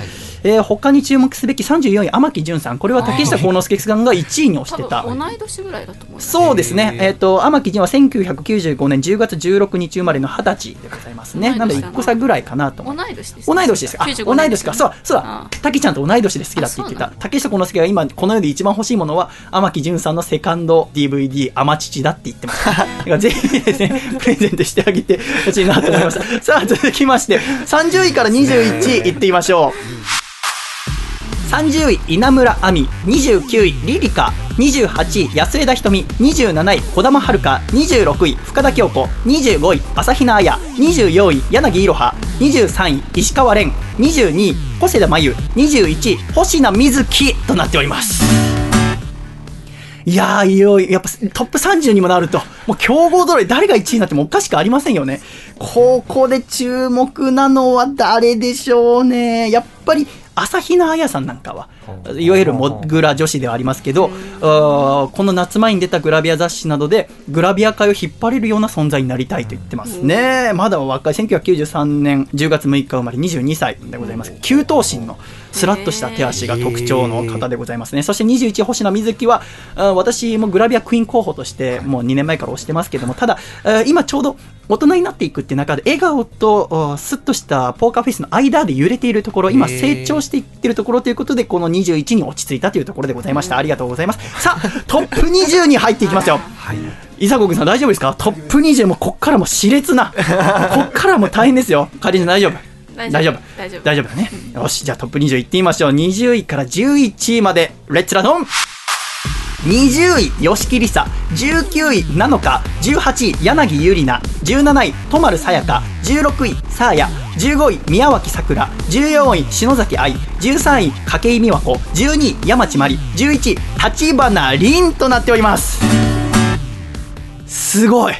えー他に注目すべき34位、天城淳さん、これは竹下幸之助さんが1位に推してた。同い年ぐらいだと思います。そうですね、えっ、と、天城淳は1995年10月16日生まれの20歳でございますね。な。ので1個差ぐらいかなと思同い年です同い年です。か。あ95同い年か。年です。そう、そうだ。滝ちゃんと同い年で好きだって言ってた。竹下幸之助が今、この世で一番欲しいものは、天城淳さんのセカンド DVD、アマチチだって言ってます。だからぜひですね、プレゼントしてあげてほしいなと思いました。さあ、続きまして、30位から21位いってみましょう。30位稲村亜美29位リリカ28位安枝瞳27位児玉遥26位深田恭子25位朝比奈彩24位柳いろは23位石川蓮22位小瀬田真由21位星名瑞希となっておりますいやー、いよいよ、やっぱトップ30にもなると、もう強豪揃い、誰が1位になってもおかしくありませんよね。ここで注目なのは誰でしょうね。やっぱり、朝比奈彩さんなんかは、いわゆるモグラ女子ではありますけど、この夏前に出たグラビア雑誌などで、グラビア界を引っ張れるような存在になりたいと言ってますね。まだ若い、1993年10月6日生まれ22歳でございます。9頭身のスラッとした手足が特徴の方でございますね。そして21星名瑞希は、私もグラビアクイーン候補として、もう2年前から推してますけども、ただ、今ちょうど大人になっていくっていう中で、笑顔とスッとしたポーカーフェイスの間で揺れているところ、今成長していってるところということで、この21に落ち着いたというところでございました。ありがとうございます。さあ、トップ20に入っていきますよ。伊佐国さん大丈夫ですか？トップ20もこっからも熾烈な。こっからも大変ですよ。かりんさん大丈夫？大大丈夫大丈夫大丈夫だね。よし、じゃあトップ20いってみましょう。20位から11位まで、レッツラドン20位、吉木りさ。19位、なのか。18位、柳ゆりな。17位、とまるさやか。16位、さあや。15位、宮脇さくら。14位、篠崎愛。13位、筧美和子。12位、山地まり。11位、立花凛となっております。すごい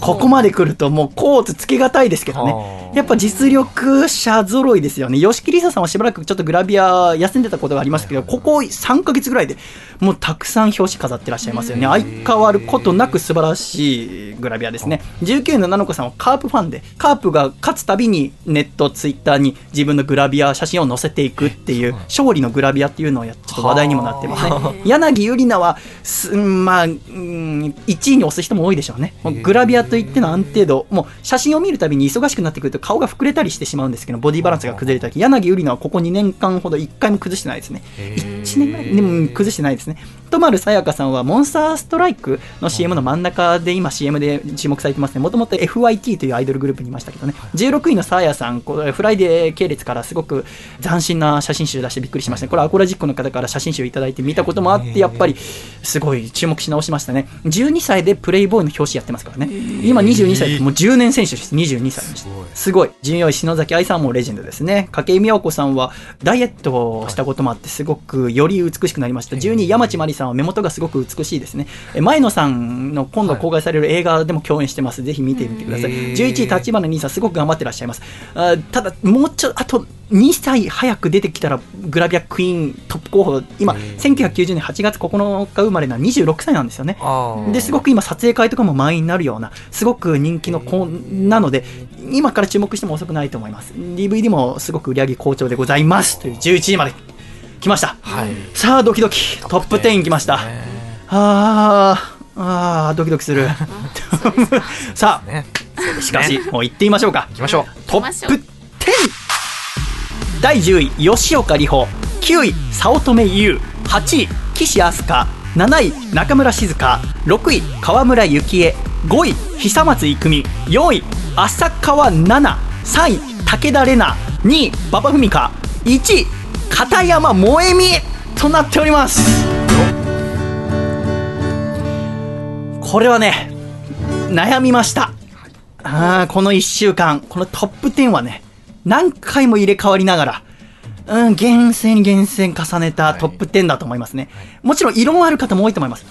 ここまで来るともうコーツつけがたいですけどね。やっぱ実力者揃いですよね。吉木りささんはしばらくちょっとグラビア休んでたことがありますけど、ここ3ヶ月ぐらいでもうたくさん表紙飾ってらっしゃいますよね。相変わることなく素晴らしいグラビアですね。19のなのこさんはカープファンで、カープが勝つたびにネット、ツイッターに自分のグラビア写真を載せていくっていう、勝利のグラビアっていうのをやちょっと話題にもなってますね。柳ゆりなは、すまあ、うん1位に押す人も多いでしょうね。グラビアといっての安定度、もう写真を見るたびに忙しくなってくると顔が膨れたりしてしまうんですけど、ボディバランスが崩れたり、柳ゆりなはここ2年間ほど1回も崩してないですね。1年ぐらい、でも崩してないですね。とまるさやかさんは、モンスターストライクの CM の真ん中で今 CM で注目されてますね。もともと FYT というアイドルグループにいましたけどね。16位のさやさん、これフライデー系列からすごく斬新な写真集出してびっくりしましたね。これアコラジックの方から写真集いただいて見たこともあって、やっぱりすごい注目し直しましたね。12歳でプレイボーイの表紙やってますからね。今22歳、もう10年選手です。22歳にして。すごい。14位篠崎愛さんもレジェンドですね。筧美和子さんはダイエットをしたこともあって、すごくよより美しくなりました。12位山地真理さんは目元がすごく美しいですね。え前野さんの今度公開される映画でも共演してます。ぜひ見てみてください。へー11位立花兄さんすごく頑張ってらっしゃいます。あただもうちょあと2歳早く出てきたらグラビアクイーントップ候補今1990年8月9日生まれな26歳なんですよね。ですごく今撮影会とかも満員になるようなすごく人気の子なので今から注目しても遅くないと思います。DVD もすごく売り上げ好調でございます。という11位まで来ました、さあドキドキ。トップ10来ました。あーあードキドキする。さあしかしもう行ってみましょうか。行きましょう。トップ10第10位吉岡里帆。9位早乙女優。8位岸飛鳥7位中村静香。6位川村幸恵。5位久松郁美。4位浅川奈々。3位武田玲奈。2位馬場文香。1位片山萌実となっております。これはね悩みました。あーこの1週間。このトップ10はね何回も入れ替わりながらうん、厳選に厳選重ねたトップ10だと思いますね。もちろん異論ある方も多いと思います。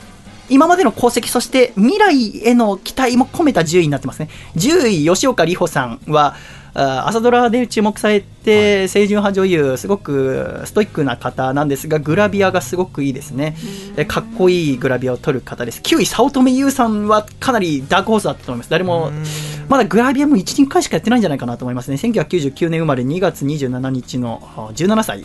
今までの功績、そして未来への期待も込めた10位になってますね。10位、吉岡里帆さんは、あ朝ドラで注目されて、清純派女優、すごくストイックな方なんですが、グラビアがすごくいいですね。えかっこいいグラビアを撮る方です。9位、早乙女優さんはかなりダークホースだったと思います。誰も、まだグラビアも1、2回しかやってないんじゃないかなと思いますね。1999年生まれ2月27日のあ17歳。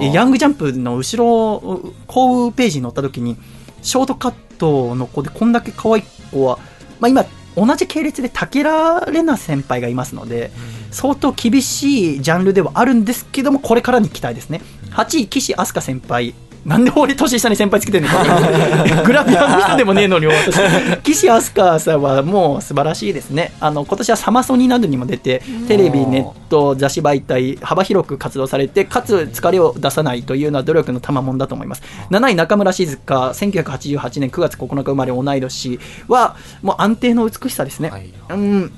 えヤングジャンプの後ろ、後ページに載った時に、ショートカットの子でこんだけ可愛い子は、まあ今、同じ系列で武田玲奈先輩がいますので、相当厳しいジャンルではあるんですけども、これからに期待ですね。8位、岸飛鳥先輩。なんで俺年下に先輩つけてんの？か グラビアの人でもねえのに私 岸飛鳥さんはもう素晴らしいですね。あの今年はサマソニなどにも出てテレビネット雑誌媒体幅広く活動されてかつ疲れを出さないというのは努力の賜物だと思います。7位中村静香1988年9月9日生まれ同い年はもう安定の美しさですね、うん。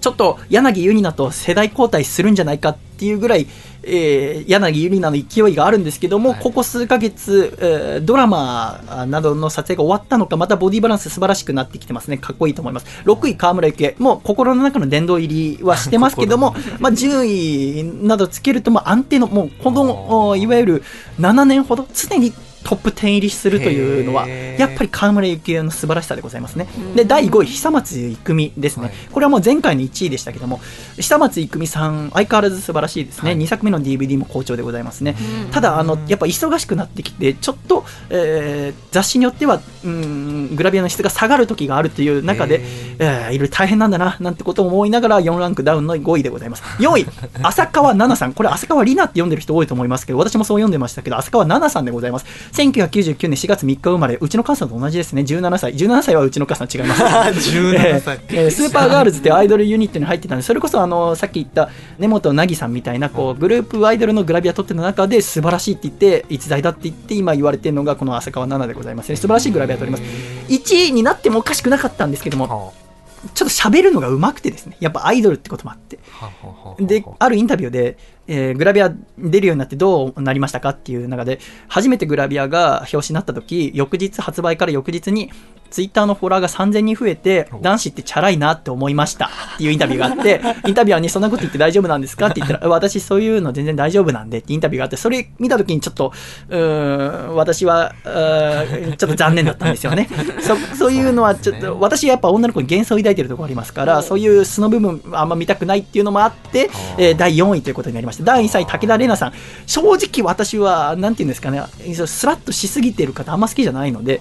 ちょっと柳ゆりなと世代交代するんじゃないかっていうぐらい、えー柳ゆりなの勢いがあるんですけども、ここ数ヶ月、えードラマなどの撮影が終わったのか、またボディバランス素晴らしくなってきてますね。かっこいいと思います。6位、河村幸恵。もう心の中の殿堂入りはしてますけども、まあ順位などつけると、まあ安定の、もうこの、おいわゆる7年ほど、常にトップ10入りするというのは、やっぱり河村幸恵の素晴らしさでございますね。で、第5位、久松郁美ですね。これはもう前回の1位でしたけども、久松郁美さん、相変わらず素晴らしいですね。2作目の DVD も好調でございますね。ただ、あの、やっぱ忙しくなってきて、ちょっと、えー雑誌によっては、うん、グラビアの質が下がる時があるという中で、えーいろいろ大変なんだな、なんてことを思いながら4ランクダウンの5位でございます。4位、浅川奈々さん。これ浅川里奈って読んでる人多いと思いますけど、私もそう読んでましたけど、浅川奈々さんでございます。1999年4月3日生まれ、うちの母さんと同じですね。17歳。17歳はうちの母さん違います。17歳えーえースーパーガールズっていうアイドルユニットに入ってたんで、それこそあの、さっき言った根本凪さんみたいな、こう、グループアイドルのグラビア撮ってた中で素晴らしいって言って、逸材だって言って、今言われてるのがこの浅川奈々でございますね。素晴らしいグラビア撮ります。1位になってもおかしくなかったんですけども、ちょっと喋るのが上手くてですね、やっぱアイドルってこともあって。で、あるインタビューで、えーグラビア出るようになってどうなりましたかっていう中で、初めてグラビアが表紙になった時、翌日発売から翌日に、ツイッターのフォロワーが3000人増えて、男子ってチャラいなって思いましたっていうインタビューがあって、インタビュアーにそんなこと言って大丈夫なんですか？って言ったら、私そういうの全然大丈夫なんでってインタビューがあって、それ見た時にちょっと、うーん、私は、ちょっと残念だったんですよね。そそういうのはちょっと、私やっぱ女の子に幻想を抱いてるところありますから、そういう素の部分あんま見たくないっていうのもあって、えー第4位ということになりました。第3位、武田玲奈さん。正直私は、なんていうんですかね、スラッとしすぎてる方あんま好きじゃないので、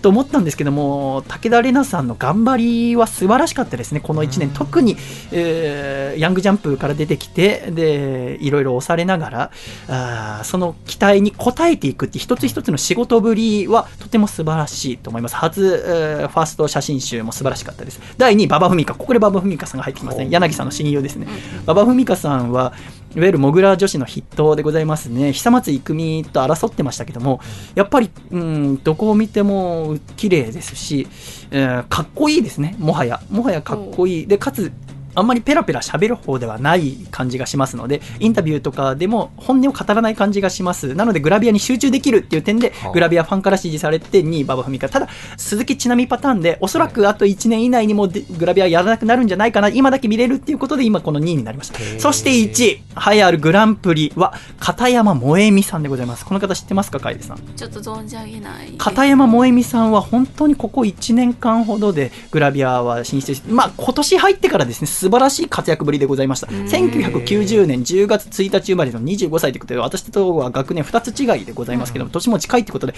と思ったんですけども、武田玲奈さんの頑張りは素晴らしかったですね、この1年。特に、えーヤングジャンプから出てきて、で、いろいろ押されながら、あーその期待に応えていくって一つ一つの仕事ぶりはとても素晴らしいと思います。初、えーファースト写真集も素晴らしかったです。第2位、馬場文香。ここで馬場文香さんが入ってきますね。柳さんの親友ですね。馬場文香さんは、いわゆるモグラ女子の筆頭でございますね。久松郁美と争ってましたけども、やっぱり、うん、どこを見ても綺麗ですし、えーかっこいいですね。もはや。もはやかっこいい。で、かつ、あんまりペラペラ喋る方ではない感じがしますので、インタビューとかでも本音を語らない感じがします。なので、グラビアに集中できるっていう点ではあ、グラビアファンから支持されて2位、馬場文香。ただ、鈴木ちなみパターンで、おそらくあと1年以内にもでグラビアやらなくなるんじゃないかな、今だけ見れるっていうことで、今この2位になりました。そして1位、栄えあるグランプリは、片山萌美さんでございます。この方知ってますか、楓さん？ちょっと存じ上げない片山萌美さんは本当にここ1年間ほどでグラビアは進出して、まあ今年入ってからですね、素晴らしい活躍ぶりでございました。1990年10月1日生まれの25歳ということで、私とは学年2つ違いでございますけども、年も近いということで、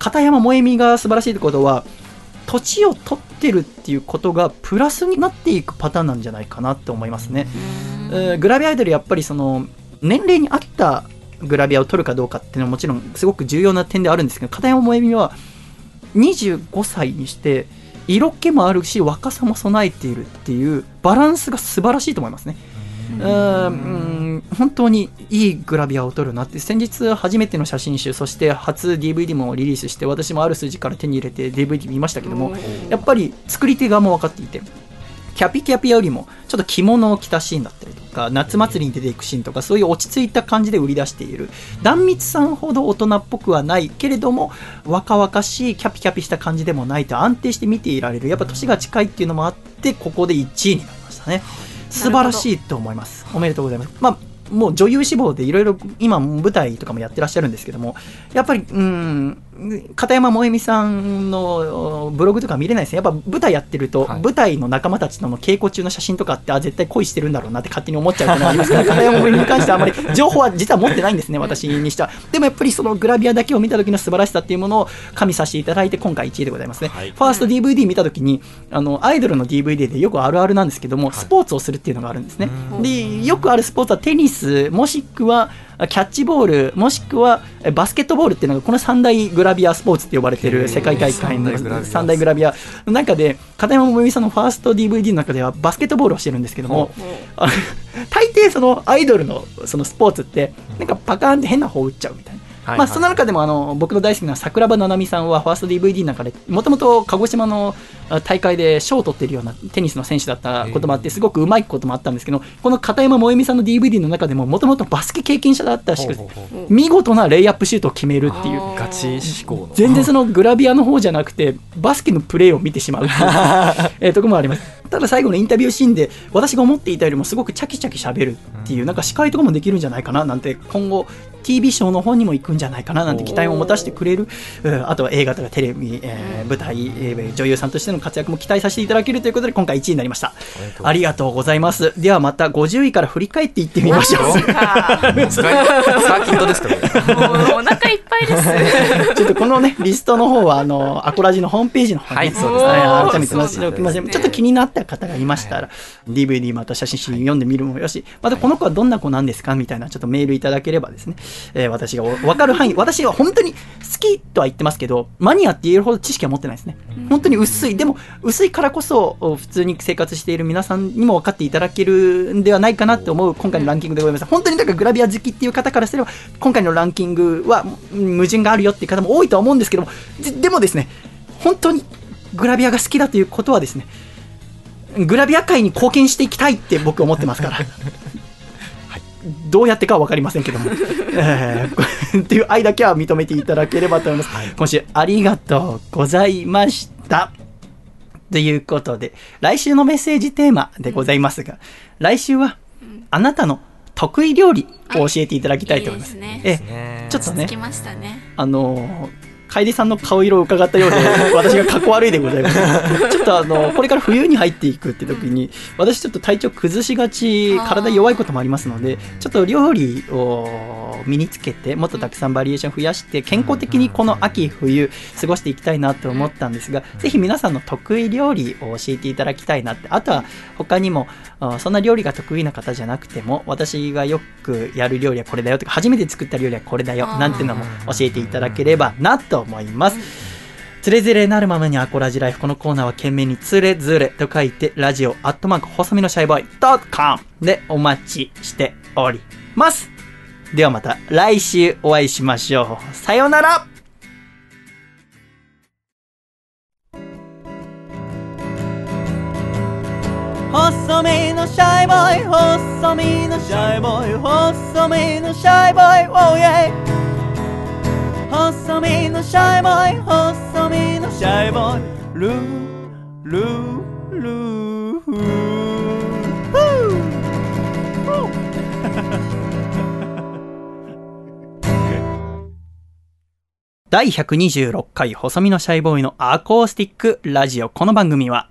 片山萌美が素晴らしいということは、土地を取ってるっていうことがプラスになっていくパターンなんじゃないかなって思いますね。えーグラビアアイドルやっぱりその年齢に合ったグラビアを取るかどうかっていうのはもちろんすごく重要な点ではあるんですけど片山萌美は25歳にして色気もあるし若さも備えているっていうバランスが素晴らしいと思いますね。うーんうん本当にいいグラビアを撮るなって先日初めての写真集そして初 DVD もリリースして私もある筋から手に入れて DVD 見ましたけどもやっぱり作り手側も分かっていてキャピキャピよりもちょっと着物を着たシーンだったりとか夏祭りに出ていくシーンとかそういう落ち着いた感じで売り出している。壇蜜さんほど大人っぽくはないけれども若々しいキャピキャピした感じでもないと安定して見ていられる。やっぱ年が近いっていうのもあってここで1位になりましたね。素晴らしいと思います。おめでとうございます。まあもう女優志望でいろいろ今舞台とかもやってらっしゃるんですけどもやっぱりうん片山萌美さんのブログとか見れないですね。やっぱ舞台やってると、舞台の仲間たちとの稽古中の写真とかってあ絶対恋してるんだろうなって勝手に思っちゃうっていうのがありますから片山萌美に関してはあまり情報は実は持ってないんですね私にしてはでもやっぱりそのグラビアだけを見た時の素晴らしさっていうものを加味させていただいて今回1位でございますね、ファースト DVD 見た時にあのアイドルの DVD でよくあるあるなんですけども、スポーツをするっていうのがあるんですね。でよくあるスポーツはテニスもしくはキャッチボールもしくはえバスケットボールっていうのがこの三大グラビアスポーツって呼ばれてる世界大会の三大グラビアの中で片山萌美さんのファースト DVD の中ではバスケットボールをしてるんですけども大抵そのアイドルのそのスポーツってなんかパカーンって変な方打っちゃうみたいな。まあ、その中でもあの僕の大好きな桜庭ななみさんはファースト DVD の中でもともと鹿児島のあ大会で賞を取っているようなテニスの選手だったこともあってすごくうまいこともあったんですけどこの片山萌美さんの DVD の中でももともとバスケ経験者だったらしくて見事なレイアップシュートを決めるっていう。ガチ志向の。全然そのグラビアの方じゃなくてバスケのプレーを見てしまうっていう えーところもあります。ただ最後のインタビューシーンで私が思っていたよりもすごくチャキチャキ喋るっていうなんか司会とかもできるんじゃないかななんて今後 TV ショーの方にも行くんじゃないかななんて期待を持たせてくれるうんあとは映画とかテレビ、えー舞台、えー女優さんとしての活躍も期待させていただけるということで今回1位になりました。ありがとうございます。ではまた50位から振り返っていってみましょう。サーキットですかねお腹いっぱいです。ちょっとこのね、リストの方は、あの、アコラジのホームページの方に、はいそうですね。はい改めて載せておきます。そうですね。ちょっと気になった方がいましたら、DVD また写真集読んでみるもよし、またこの子はどんな子なんですか？みたいな、ちょっとメールいただければですね、えー私がお分かる範囲、私は本当に好きとは言ってますけど、マニアって言えるほど知識は持ってないですね。本当に薄い。でも、薄いからこそ、お普通に生活している皆さんにも分かっていただけるんではないかなって思う今回のランキングでございます。本当にだからグラビア好きっていう方からすれば、今回のランキングはうん矛盾があるよっていう方も多いとは思うんですけども、ででもですね、本当にグラビアが好きだということはですね、グラビア界に貢献していきたいって僕は思ってますから。どうやってかは分かりませんけども、えーっていう愛だけは認めていただければと思います。今週ありがとうございました。ということで、来週のメッセージテーマでございますが、来週はあなたの得意料理を教えていただきたいと思います。いいですねえちょっとねつき、ましたね。あのー楓さんの顔色を伺ったようで、私がかっこ悪いでございます。ちょっとあの、これから冬に入っていくって時に、私ちょっと体調崩しがち、体弱いこともありますので、ちょっと料理を身につけて、もっとたくさんバリエーション増やして、健康的にこの秋冬過ごしていきたいなと思ったんですが、ぜひ皆さんの得意料理を教えていただきたいなって、あとは他にも、あそんな料理が得意な方じゃなくても、私がよくやる料理はこれだよとか、初めて作った料理はこれだよ、なんていうのも教えていただければなと思います。つれづれなるままにアコラジライフ。このコーナーは懸命につれづれと書いて、ラジオアットマーク細身のシャイボーイドットコムでお待ちしております。ではまた来週お会いしましょう。さようなら細身のシャイボーイ細身のシャイボーイ細身のシャイボーイ Oh yeah 細身のシャイボーイ細身のシャイボーイ。ルールールー。フ第126回細身のシャイボーイのアコースティックラジオ。この番組は、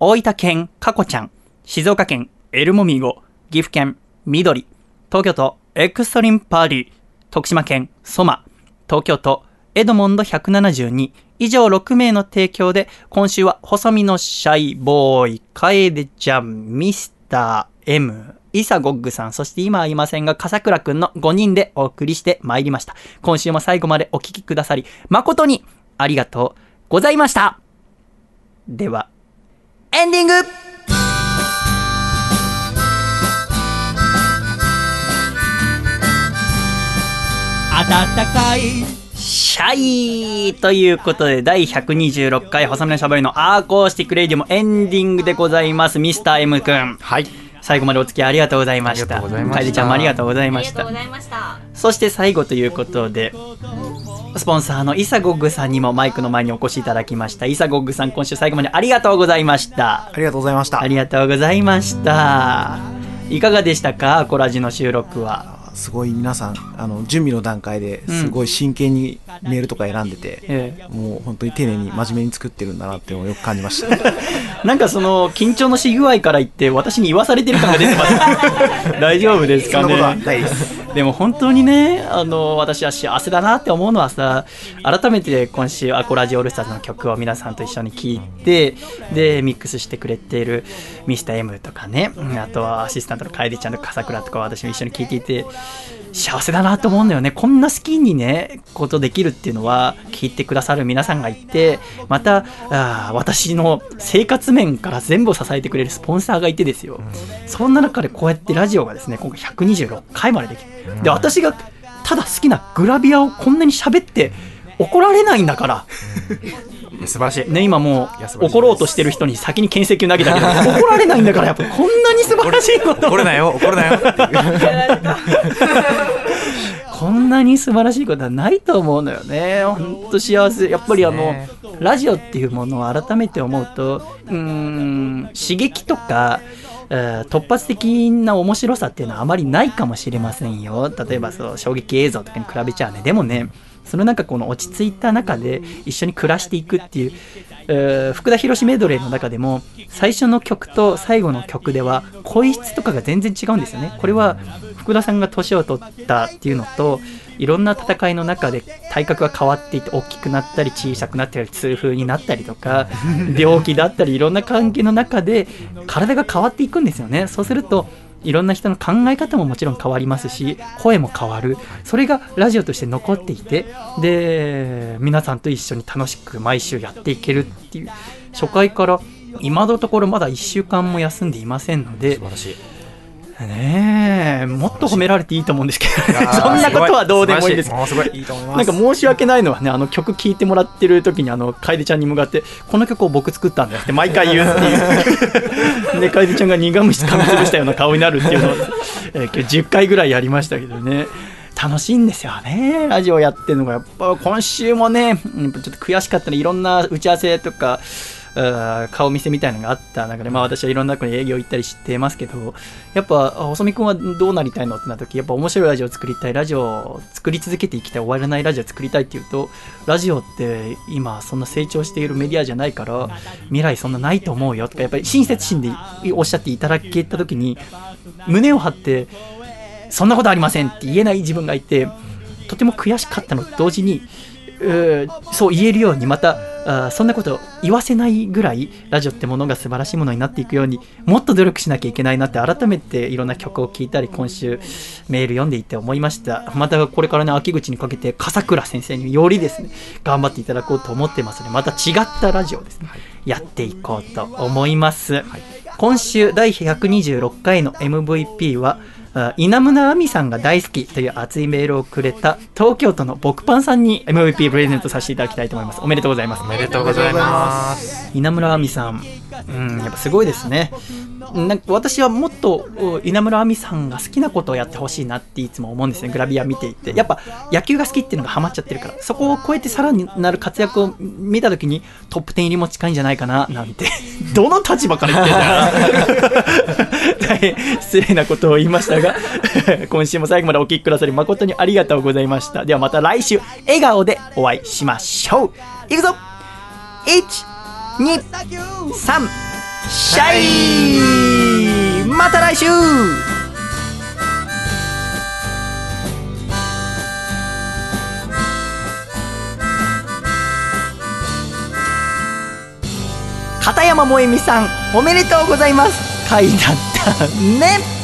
大分県かこちゃん、静岡県エルモミゴ、岐阜県緑、東京都エクストリンパーリー、徳島県ソマ、東京都エドモンド172以上6名の提供で、今週は細身のシャイボーイ、カエデちゃん、ミスター M、イサゴッグさん、そして今はいませんが、笠倉くんの5人でお送りしてまいりました。今週も最後までお聞きくださり、誠にありがとうございました。では、エンディング暖かいシャイということで、第126回細身のシャイボーイのアーコースティックレイディオエンディングでございます。ミスター M くん。はい。最後までお付き合いありがとうございました。ありがとうございました楓ちゃんもありがとうございましたありがとうご。ざいました。そして最後ということで、スポンサーのイサゴッグさんにもマイクの前にお越しいただきました。イサゴッグさん、今週最後までありがとうございました。ありがとうございましたありがとうございました。いかがでしたか？アコラジの収録は。すごい皆さんあの準備の段階ですごい真剣にメールとか選んでて、えもう本当に丁寧に真面目に作ってるんだなっていうのをよく感じました。なんかその緊張のし具合から言って私に言わされてる感が出てます。大丈夫ですかね？です。でも本当にねあの私は幸せだなって思うのはさ改めて今週アコラジオールスターズの曲を皆さんと一緒に聴いてでミックスしてくれているミスター M とかねうんあとはアシスタントの楓ちゃんとか笠倉とか私も一緒に聴いていて幸せだなと思うんだよね。こんな好きにね、ことできるっていうのは、聞いてくださる皆さんがいて、また、あー私の生活面から全部を支えてくれるスポンサーがいてですよ。そんな中でこうやってラジオがですね、今回126回までできる。で、私がただ好きなグラビアをこんなに喋って怒られないんだから。素晴らしい。ね、今もう怒ろうとしてる人に先に牽制球投げたけど、怒られないんだから、やっぱこんなに素晴らしいこと怒るなよ、怒るなよ。こんなに素晴らしいことはないと思うのよね。本当幸せ。やっぱりあの、ラジオっていうものを改めて思うと、うーん、刺激とか、えー突発的な面白さっていうのはあまりないかもしれませんよ。例えばそう、衝撃映像とかに比べちゃうね。でもね、そのなんかこの落ち着いた中で一緒に暮らしていくっていう、えー福田博メドレーの中でも最初の曲と最後の曲では声質とかが全然違うんですよね。これは福田さんが年を取ったっていうのといろんな戦いの中で体格が変わっていって大きくなったり小さくなったり痛風になったりとか 病気だったりいろんな関係の中で体が変わっていくんですよね。そうするといろんな人の考え方ももちろん変わりますし声も変わるそれがラジオとして残っていてで皆さんと一緒に楽しく毎週やっていけるっていう初回から今のところまだ1週間も休んでいませんので素晴らしい。ねえもっと褒められていいと思うんですけどやー そんなことはどうでもいいです。すごい。いいと思います。なんか申し訳ないのはねあの曲聴いてもらってる時にあの楓ちゃんに向かってこの曲を僕作ったんだよって毎回言うっていう。で楓ちゃんが苦虫噛みつぶしたような顔になるっていうのを、えー今日10回ぐらいやりましたけどね。楽しいんですよねラジオやってるのが。やっぱ今週もねちょっと悔しかったのいろんな打ち合わせとか顔見せみたいなのがあった中で、まあ私はいろんなとこに営業行ったりしてますけど、やっぱ、あ細見くんはどうなりたいのってなった時、やっぱ面白いラジオを作りたい、ラジオを作り続けていきたい、終わらないラジオを作りたいっていうと、ラジオって今そんな成長しているメディアじゃないから、未来そんなないと思うよとか、やっぱり親切心でおっしゃっていただけた時に、胸を張って、そんなことありませんって言えない自分がいて、とても悔しかったのと同時に、そう言えるようにまたそんなこと言わせないぐらいラジオってものが素晴らしいものになっていくようにもっと努力しなきゃいけないなって改めていろんな曲を聴いたり今週メール読んでいて思いました。またこれからね秋口にかけて笠倉先生によりですね。頑張っていただこうと思ってますのでまた違ったラジオをですね、やっていこうと思います、今週第126回の MVP はあ稲村亜美さんが大好きという熱いメールをくれた東京都の僕パンさんに MVP プレゼントさせていただきたいと思います。おめでとうございます。おめでとうございます。稲村亜美さん。うんやっぱすごいですね。なんか私はもっとお稲村亜美さんが好きなことをやってほしいなっていつも思うんですね。グラビア見ていて。やっぱ野球が好きっていうのがハマっちゃってるから。そこを超えてさらになる活躍を見た時にトップ10入りも近いんじゃないかななんて。どの立場から言ってんだ 失礼なことを言いましたがが 今週も最後までお聞きくださり誠にありがとうございました。ではまた来週笑顔でお会いしましょう。いくぞ。123シャイ。また来週。片山萌美さんおめでとうございます。回だったね。